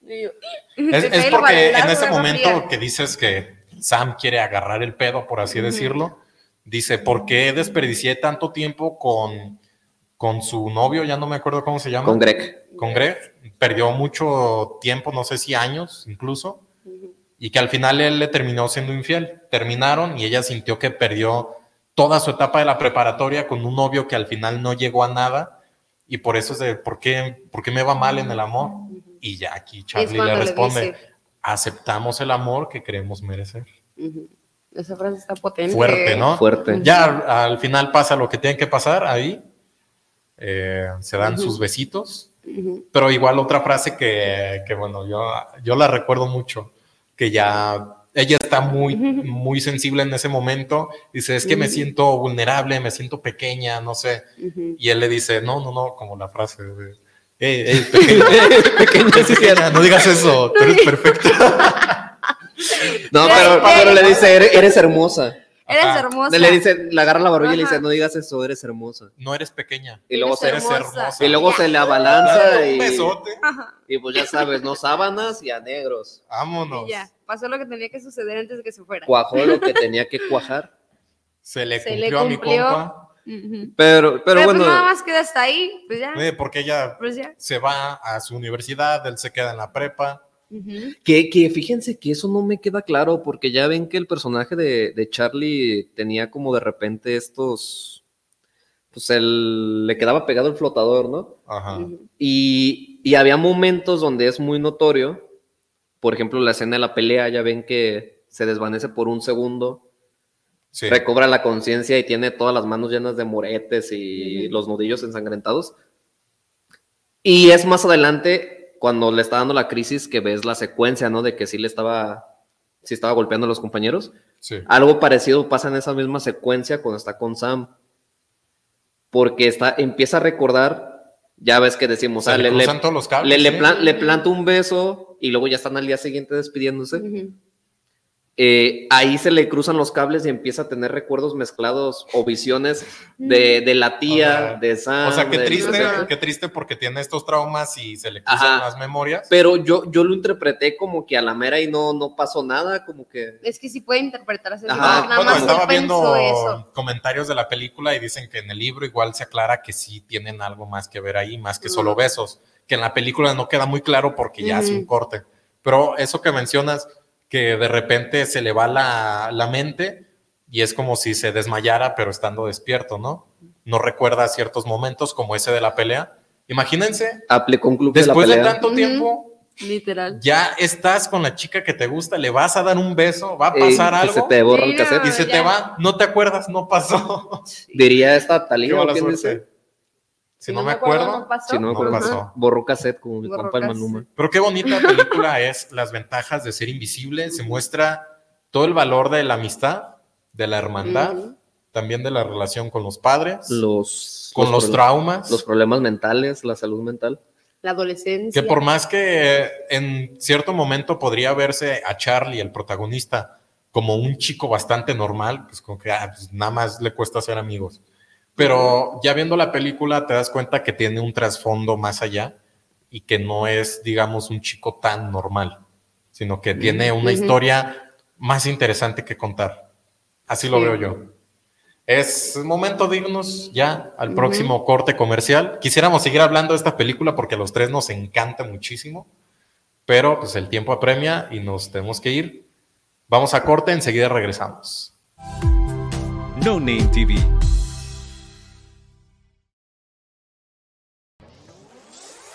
Yo, Es, porque en ese momento que dices que Sam quiere agarrar el pedo, por así decirlo, dice, ¿por qué desperdicié tanto tiempo con, con su novio? Ya no me acuerdo cómo se llama. Con Greg. Con Greg. Perdió mucho tiempo, no sé si años incluso, y que al final él le terminó siendo infiel. Terminaron y ella sintió que perdió toda su etapa de la preparatoria con un novio que al final no llegó a nada, y por eso es de, ¿por qué, por qué me va mal en el amor? Y ya aquí Charlie le responde, aceptamos el amor que creemos merecer. ujú. Esa frase está potente. Fuerte, ¿no? Fuerte. Ya al, al final pasa lo que tiene que pasar ahí. Eh, se dan sus besitos. Pero igual otra frase que, que, bueno, yo, yo la recuerdo mucho, que ya ella está muy, muy sensible en ese momento. Dice, es que me siento vulnerable, me siento pequeña, no sé. Y él le dice, no, no, no, como la frase de, "Ey, ey, pequeña, pequeña, pequeña, no digas eso, tú eres perfecta. No, pero, le dice, eres, eres hermosa. Eres Ajá. hermosa. Le dice, le agarra la barbilla y le dice, no digas eso, eres hermosa. No eres pequeña. Y luego, se, Eres hermosa. y luego se le abalanza Un y, besote. y pues ya sabes, no sábanas y a negros. Vámonos. Y ya, pasó lo que tenía que suceder antes de que se fuera. Cuajó lo que tenía que cuajar. Se le Se cumplió, le a mi compa. Pero, pero, Pero, bueno, pues nada más queda hasta ahí, pues ya. Porque ella Pues ya. se va a su universidad, él se queda en la prepa. Que, que fíjense que eso no me queda claro, porque ya ven que el personaje de, de Charlie tenía como de repente estos, pues él le quedaba pegado el flotador, ¿no? Ajá. Y, y había momentos donde es muy notorio, por ejemplo, la escena de la pelea, ya ven que se desvanece por un segundo, Sí. recobra la conciencia y tiene todas las manos llenas de moretes y los nudillos ensangrentados. Y es más adelante cuando le está dando la crisis que ves la secuencia, ¿no? De que sí le estaba, sí estaba golpeando a los compañeros. Sí. Algo parecido pasa en esa misma secuencia cuando está con Sam. Porque está, empieza a recordar, ya ves que decimos, Se ah, le le, le- planta un beso y luego ya están al día siguiente despidiéndose. Ujú. Eh, ahí se le cruzan los cables y empieza a tener recuerdos mezclados o visiones de, de la tía, O sea, de Sam. O sea, qué de- triste, Ajá. qué triste porque tiene estos traumas y se le cruzan Ajá. las memorias. Pero yo, yo lo interpreté como que a la mera y no, no pasó nada, como que... Es que sí puede interpretarse. así, Ajá. nada bueno, más estaba viendo eso. comentarios de la película y dicen que en el libro igual se aclara que sí tienen algo más que ver ahí, más que solo besos, que en la película no queda muy claro porque ya hace Ujú. un corte. Pero eso que mencionas, que de repente se le va la, la mente y es como si se desmayara pero estando despierto, ¿no? No recuerda ciertos momentos como ese de la pelea. Imagínense, Aplicó un club de después de tanto tiempo, Literal. ya estás con la chica que te gusta, le vas a dar un beso, va a Ey, pasar que se algo te borra el cassette. y se ya. te va, no te acuerdas, no pasó. Diría esta Qué Talía, mala ¿o quién suerte. dice? Si no, me acuerdo, no pasó. Si no me No acuerdo, pasó. borró cassette como mi compa el. Maluma. pero qué bonita película es las ventajas de ser invisible. Se muestra todo el valor de la amistad, de la hermandad, también de la relación con los padres, Los, con los, traumas. los problemas mentales, la salud mental. La adolescencia. que por más que en cierto momento podría verse a Charlie, el protagonista, como un chico bastante normal, pues como que ah, pues nada más le cuesta ser amigos. Pero ya viendo la película te das cuenta que tiene un trasfondo más allá y que no es, digamos, un chico tan normal, sino que tiene una historia más interesante que contar. Así lo Sí. veo yo. Es momento de irnos ya al próximo corte comercial. Quisiéramos seguir hablando de esta película porque a los tres nos encanta muchísimo, pero pues el tiempo apremia y nos tenemos que ir. Vamos a corte, enseguida regresamos. No Name TV.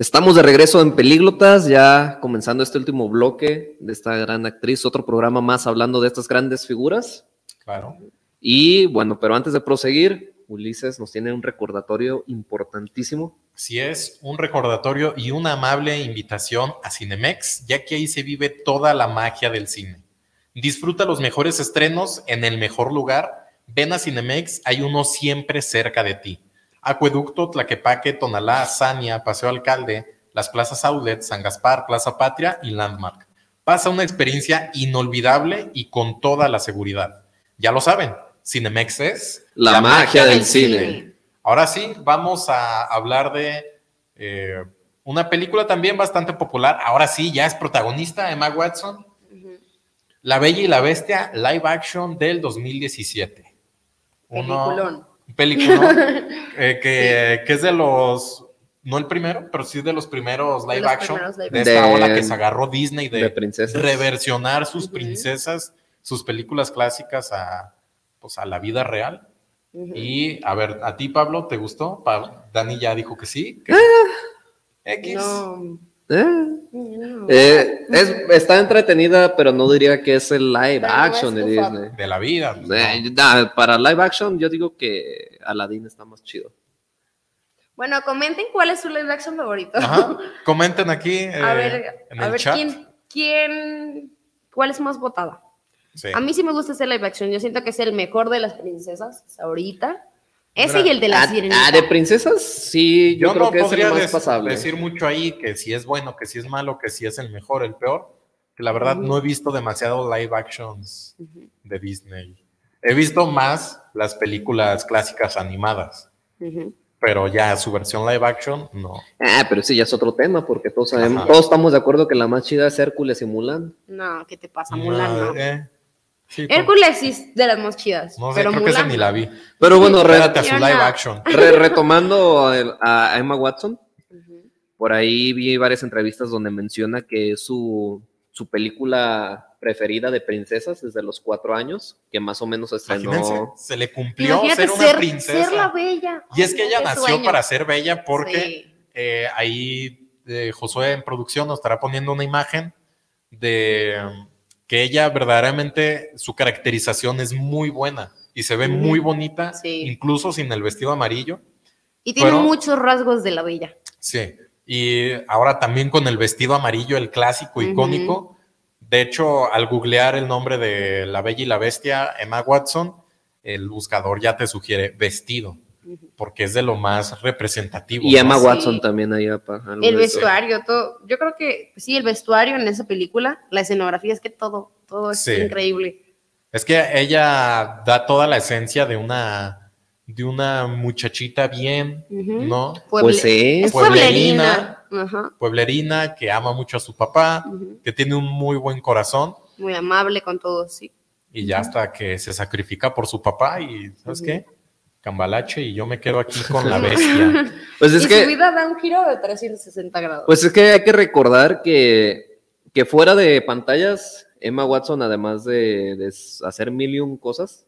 Estamos de regreso en Pelíglotas, ya comenzando este último bloque de esta gran actriz, otro programa más hablando de estas grandes figuras. Claro. Y bueno, pero antes de proseguir, Ulises nos tiene un recordatorio importantísimo. Si es un recordatorio y una amable invitación a Cinemex, ya que ahí se vive toda la magia del cine. Disfruta los mejores estrenos en el mejor lugar. Ven a Cinemex, hay uno siempre cerca de ti. Acueducto, Tlaquepaque, Tonalá, Sania, Paseo Alcalde, las plazas Outlet, San Gaspar, Plaza Patria y Landmark. Pasa una experiencia inolvidable y con toda la seguridad. Ya lo saben, Cinemex es La, magia, del cine. Ahora sí, vamos a hablar de eh, una película también bastante popular. Ahora sí, ya es protagonista Emma Watson. La Bella y la Bestia, live action del 2017. Uno- Peliculón. Un peliculón eh, que, que es de los, no el primero, pero sí de los primeros live los action primeros live de esta action. ola De- que se agarró Disney de, de princesas. reversionar sus princesas, sus películas clásicas a, pues, a la vida real. Y a ver, ¿a ti, Pablo, te gustó? Pa- Dani ya dijo que sí. que- X. No, Eh, no. eh, es- está entretenida, pero no diría que es el live Pero no action de Disney. De la vida. Eh, no. nah, para live action, yo digo que Aladdin está más chido. Bueno, comenten cuál es su live action favorito. Ajá. Comenten aquí eh, a ver, en a el ver chat. quién, quién, cuál es más votada. Sí. A mí sí me gusta ese live action. Yo siento que es el mejor de las princesas ahorita. Ese Mira, y el de la Ah, sirenita. ah, de princesas, sí, yo, Yo, creo no que es podría el más pasable. decir mucho ahí que si es bueno, que si es malo, que si es el mejor, el peor. Que la verdad Ujú. no he visto demasiado live actions de Disney. He visto más las películas clásicas animadas, Ujú. pero ya su versión live action, no. Ah, pero sí, ya es otro tema, porque todos sabemos, Ajá. todos estamos de acuerdo que la más chida es Hércules y Mulan. No, ¿qué te pasa? Mulan, No, no. eh, sí, Hércules sí es de las más chidas. no sé, pero creo que esa ni la vi. Pero bueno, re- Espérate a su live action. re- retomando el- a Emma Watson, por ahí vi varias entrevistas donde menciona que es su, su película preferida de princesas desde los cuatro años, que más o menos se Imagínense, estrenó. se le cumplió Imagínate ser una ser, princesa. ser la bella. Y es que ella nació sueño. para ser bella porque Sí. eh, ahí eh, Josué en producción nos estará poniendo una imagen de que ella verdaderamente, su caracterización es muy buena y se ve muy bonita, Sí. incluso sin el vestido amarillo. Y tiene muchos rasgos de la bella. Sí, y ahora también con el vestido amarillo, el clásico, icónico. De hecho, al googlear el nombre de La Bella y la Bestia, Emma Watson, el buscador ya te sugiere vestido, porque es de lo más representativo. Y Emma ¿no? Sí. Watson también ahí. El vestuario, todo. Yo creo que sí, el vestuario en esa película, la escenografía, es que todo, todo es Sí. increíble. Es que ella da toda la esencia de una, de una muchachita bien. ¿no? Pueble- Pues sí. es Pueblerina. pueblerina. Ajá. Pueblerina, que ama mucho a su papá, que tiene un muy buen corazón. Muy amable con todos, sí. y ya hasta que se sacrifica por su papá y ¿sabes qué? Cambalache y yo me quedo aquí con la bestia. Pues es y que. su vida da un giro de 360 grados. Pues es que hay que recordar que, que fuera de pantallas, Emma Watson, además de, de hacer mil y un cosas,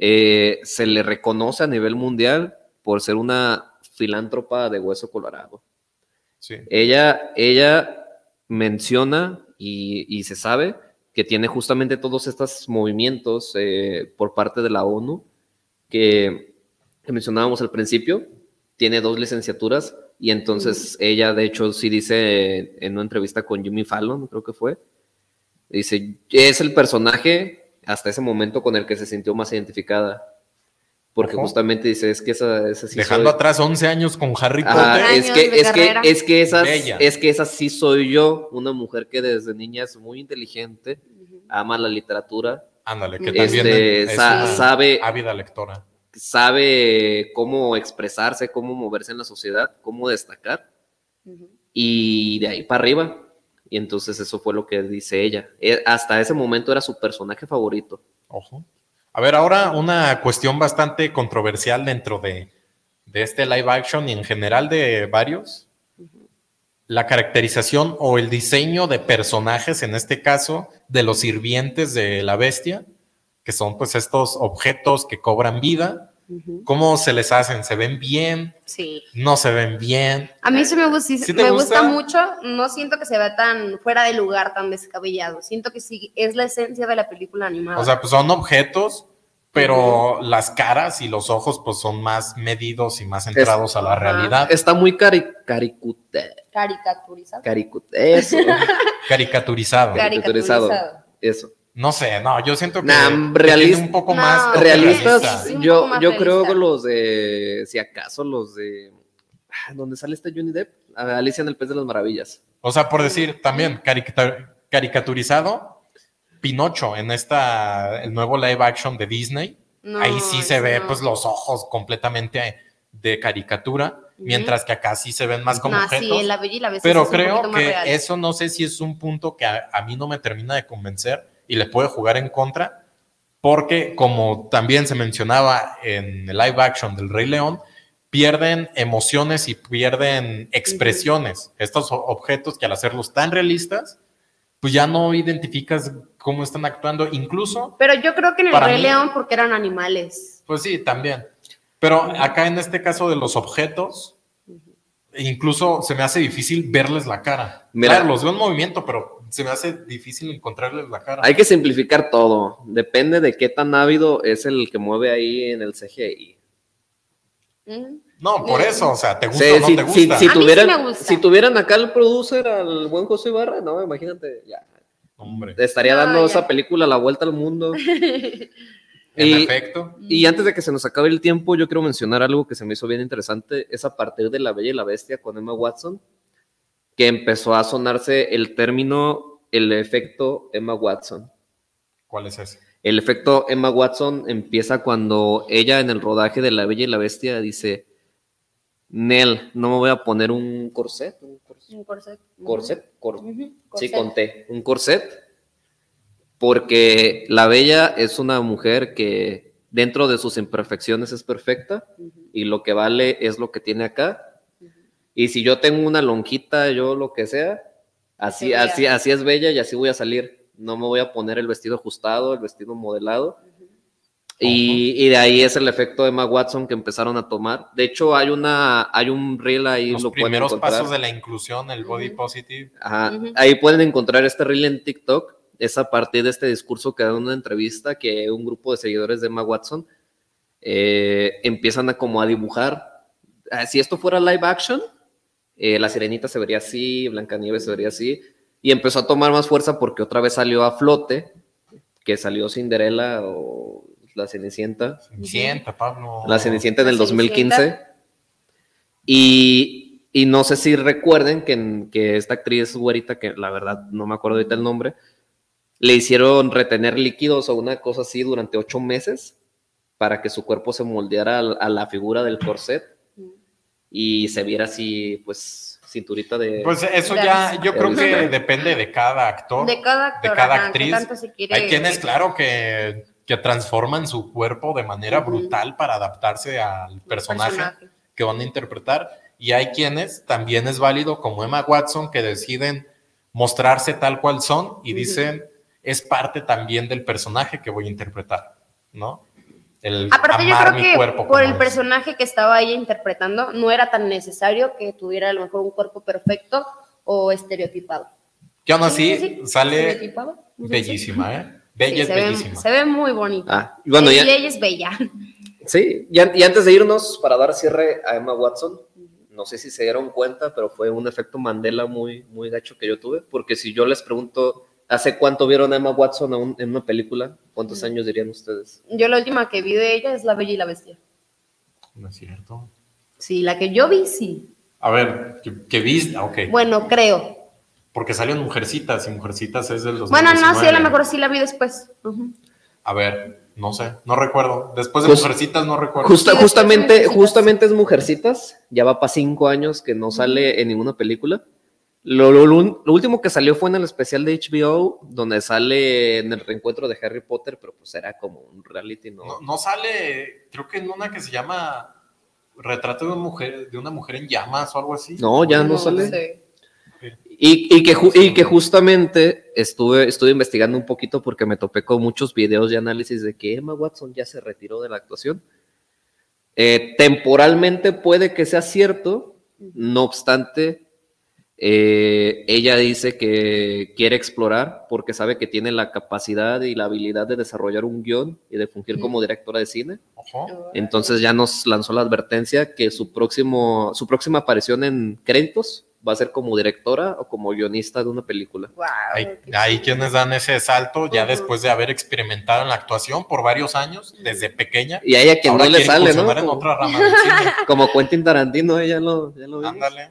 eh, se le reconoce a nivel mundial por ser una filántropa de hueso colorado. Sí. Ella, ella menciona y, y se sabe que tiene justamente todos estos movimientos eh, por parte de la ONU que, que mencionábamos al principio. Tiene dos licenciaturas y entonces ella, de hecho, sí dice en una entrevista con Jimmy Fallon, creo que fue, dice, es el personaje hasta ese momento con el que se sintió más identificada. Porque justamente dice, es que esa, esa sí Dejando soy". atrás 11 años con Harry Ajá, Potter. es que, es que, es que esas, Bella. es que esa sí soy yo, una mujer que desde niña es muy inteligente, ama la literatura, Ándale, que Este, también es sa- una sabe- ávida lectora. sabe cómo expresarse, cómo moverse en la sociedad, cómo destacar, y de ahí para arriba. Y entonces eso fue lo que dice ella. Eh, Hasta ese momento era su personaje favorito. Ojo. A ver, ahora una cuestión bastante controversial dentro de, de este live action y en general de varios. La caracterización o el diseño de personajes, en este caso, de los sirvientes de la bestia, que son pues estos objetos que cobran vida. ¿Cómo se les hacen? ¿Se ven bien? Sí. ¿No se ven bien? A mí sí me, gusta, sí ¿Sí te me gusta? gusta mucho. No siento que se vea tan fuera de lugar, tan descabellado. Siento que sí es la esencia de la película animada. O sea, pues son objetos, pero las caras y los ojos pues son más medidos y más centrados a la realidad. Está muy cari caricute- caricaturizado. caricu- eso, caricaturizado. caricaturizado. Eso. No sé, no, yo siento que, Nah, que realis- tiene un poco No, más realistas, realista. Sí, un yo, más yo realista. creo que los de, si acaso, los de, ah, ¿dónde sale este Johnny Depp? Alicia en el Pez de las Maravillas. O sea, por decir también caricatur- caricaturizado, Pinocho en esta el nuevo live action de Disney, No, ahí sí se ve no. pues los ojos completamente de caricatura, mientras que acá sí se ven más como No, objetos. sí, la bella y la bestia Pero creo que eso no sé si es un punto que a, a mí no me termina de convencer y le puede jugar en contra, porque como también se mencionaba en el live action del Rey León, pierden emociones y pierden expresiones. Estos objetos que al hacerlos tan realistas, pues ya no identificas cómo están actuando, incluso, Pero yo creo que en el Rey mí- León porque eran animales. pues sí, también. Pero acá en este caso de los objetos, incluso se me hace difícil verles la cara. Mira. claro, los veo en movimiento, pero se me hace difícil encontrarles la cara. Hay que simplificar todo. Depende de qué tan ávido es el que mueve ahí en el CGI. Ujú. No, por eso, o sea, ¿te gusta Sí, o no si, te gusta? si sí tuvieran, gusta. si tuvieran acá el producer al buen José Ibarra, no, imagínate, ya. Hombre, Estaría No, dando ya. esa película la vuelta al mundo. en y- efecto. Y antes de que se nos acabe el tiempo, yo quiero mencionar algo que se me hizo bien interesante, es a partir de La Bella y la Bestia con Emma Watson, que empezó a sonarse el término, el efecto Emma Watson. ¿Cuál es ese? El efecto Emma Watson empieza cuando ella en el rodaje de La Bella y la Bestia dice, Nel, no me voy a poner un corset, un corset, Un corset. Cor- sí, corset. con T, un corset, porque la Bella es una mujer que dentro de sus imperfecciones es perfecta y lo que vale es lo que tiene acá. Y si yo tengo una lonjita, yo lo que sea, así, así, así es bella y así voy a salir. No me voy a poner el vestido ajustado, el vestido modelado. Y, y de ahí es el efecto de Emma Watson que empezaron a tomar. De hecho, hay una, hay un reel ahí, Los lo primeros pasos de la inclusión, el body positive. Ajá. Ahí pueden encontrar este reel en TikTok. es a partir de este discurso que da una entrevista que un grupo de seguidores de Emma Watson eh, empiezan a como a dibujar. ah, Si esto fuera live action, eh, la sirenita se vería así, Blancanieves se vería así, y empezó a tomar más fuerza porque otra vez salió a flote, que salió Cinderella o la Cenicienta. Sienta, Pablo. La Cenicienta en el La 2015. Cenicienta. Y, y no sé si recuerden que, que esta actriz güerita, que la verdad no me acuerdo ahorita el nombre, le hicieron retener líquidos o una cosa así durante ocho meses para que su cuerpo se moldeara a, a la figura del corset y se viera así, pues, cinturita de... Pues eso Ya yo creo que depende de cada actor. De cada actor, de cada actriz. Hay quienes, claro, que, que transforman su cuerpo de manera brutal para adaptarse al personaje, personaje. que van a interpretar. Y hay quienes también es válido, como Emma Watson, que deciden mostrarse tal cual son y dicen, es parte también del personaje que voy a interpretar, ¿no? El Aparte, yo creo mi que cuerpo. por el es. personaje que estaba ella interpretando, no era tan necesario que tuviera a lo mejor un cuerpo perfecto o estereotipado. Que aún Sí, así sí, sí, sale bellísima, ¿eh? Sí, Bella se, ve, se ve muy bonita. Ah, y bueno, y ya- ella es bella. Sí, y, an- y antes de irnos, para dar cierre a Emma Watson, no sé si se dieron cuenta, pero fue un efecto Mandela muy, muy gacho que yo tuve, porque si yo les pregunto, ¿hace cuánto vieron a Emma Watson en una película? ¿Cuántos años dirían ustedes? Yo la última que vi de ella es La Bella y la Bestia. No es cierto. Sí, la que yo vi, sí. A ver, que, que viste, ok. Bueno, creo. Porque salió en Mujercitas y Mujercitas es del 2019. Bueno, no, sí, a lo mejor sí la vi después. A ver, no sé, no recuerdo. Después de Just- Mujercitas no recuerdo. Justa- justamente, Mujercitas. justamente es Mujercitas, ya va para cinco años que no sale en ninguna película. Lo, lo- lo- lo último que salió fue en el especial de HBO, donde sale en el reencuentro de Harry Potter, pero pues era como un reality, ¿no? No, no sale, creo que en una que se llama Retrato de una mujer, de una mujer en llamas o algo así. No, ya no, sale. sé. Y, y que, ju- y que justamente estuve, estuve investigando un poquito porque me topé con muchos videos de análisis de que Emma Watson ya se retiró de la actuación. Eh, temporalmente puede que sea cierto, no obstante, eh, ella dice que quiere explorar porque sabe que tiene la capacidad y la habilidad de desarrollar un guion y de fungir como directora de cine. Entonces ya nos lanzó la advertencia que su, próximo, su próxima aparición en créditos va a ser como directora o como guionista de una película. Wow, Hay, hay quienes dan ese salto ya después de haber experimentado en la actuación por varios años, desde pequeña. Y a ella quien no le sale, ¿no? Como, otra rama del cine. como Quentin Tarantino, ella lo, ya lo vimos. Ándale.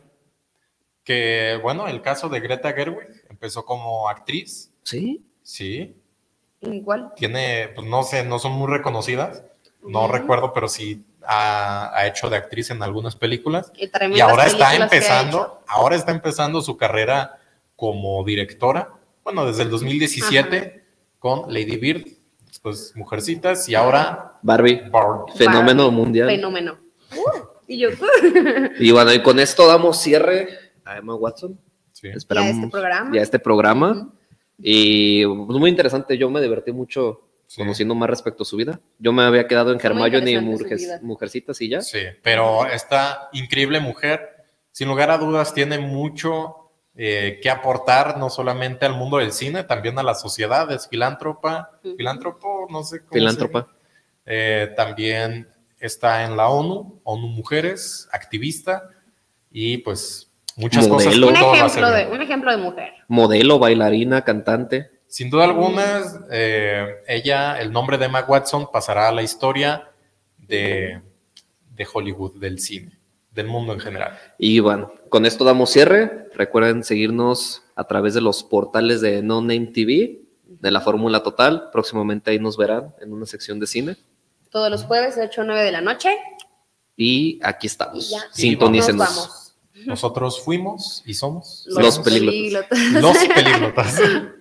Que bueno, el caso de Greta Gerwig empezó como actriz, Sí, sí, Igual. tiene, pues no sé, no son muy reconocidas, no recuerdo, pero sí ha, ha hecho de actriz en algunas películas. Y, Y ahora está películas hecho. empezando, ahora está empezando su carrera como directora, bueno, desde el 2017 con Lady Bird, después Mujercitas y ahora Barbie, Barbie. fenómeno Barbie, mundial. Fenómeno. Uh, y yo, Y bueno, y con esto damos cierre a Emma Watson. Sí. Esperamos este programa. y a este programa. Ujú. Y pues, muy interesante, yo me divertí mucho Sí. conociendo más respecto a su vida. Yo me había quedado en Hermione y su Mujer-. Mujercitas y ya. Sí, pero esta increíble mujer, sin lugar a dudas, tiene mucho eh, que aportar, no solamente al mundo del cine, también a la sociedad, es filántropa, filántropo, no sé cómo. Filántropa. Eh, también está en la ONU, ONU Mujeres, activista, y pues muchas Modelo. un cosas. hace ejemplo, de, un ejemplo de mujer. Modelo, bailarina, cantante. Sin duda alguna, eh, ella, el nombre de Emma Watson pasará a la historia de, de Hollywood, del cine, del mundo en general. Y bueno, con esto damos cierre. Recuerden seguirnos a través de los portales de No Name TV, de la Fórmula Total. Próximamente ahí nos verán en una sección de cine. Todos los jueves de 8 a 9 de la noche. Y aquí Y estamos. ya. Sintonícenos. Nos vamos. Nosotros fuimos y somos Los pelíglotas. los pelíglotas.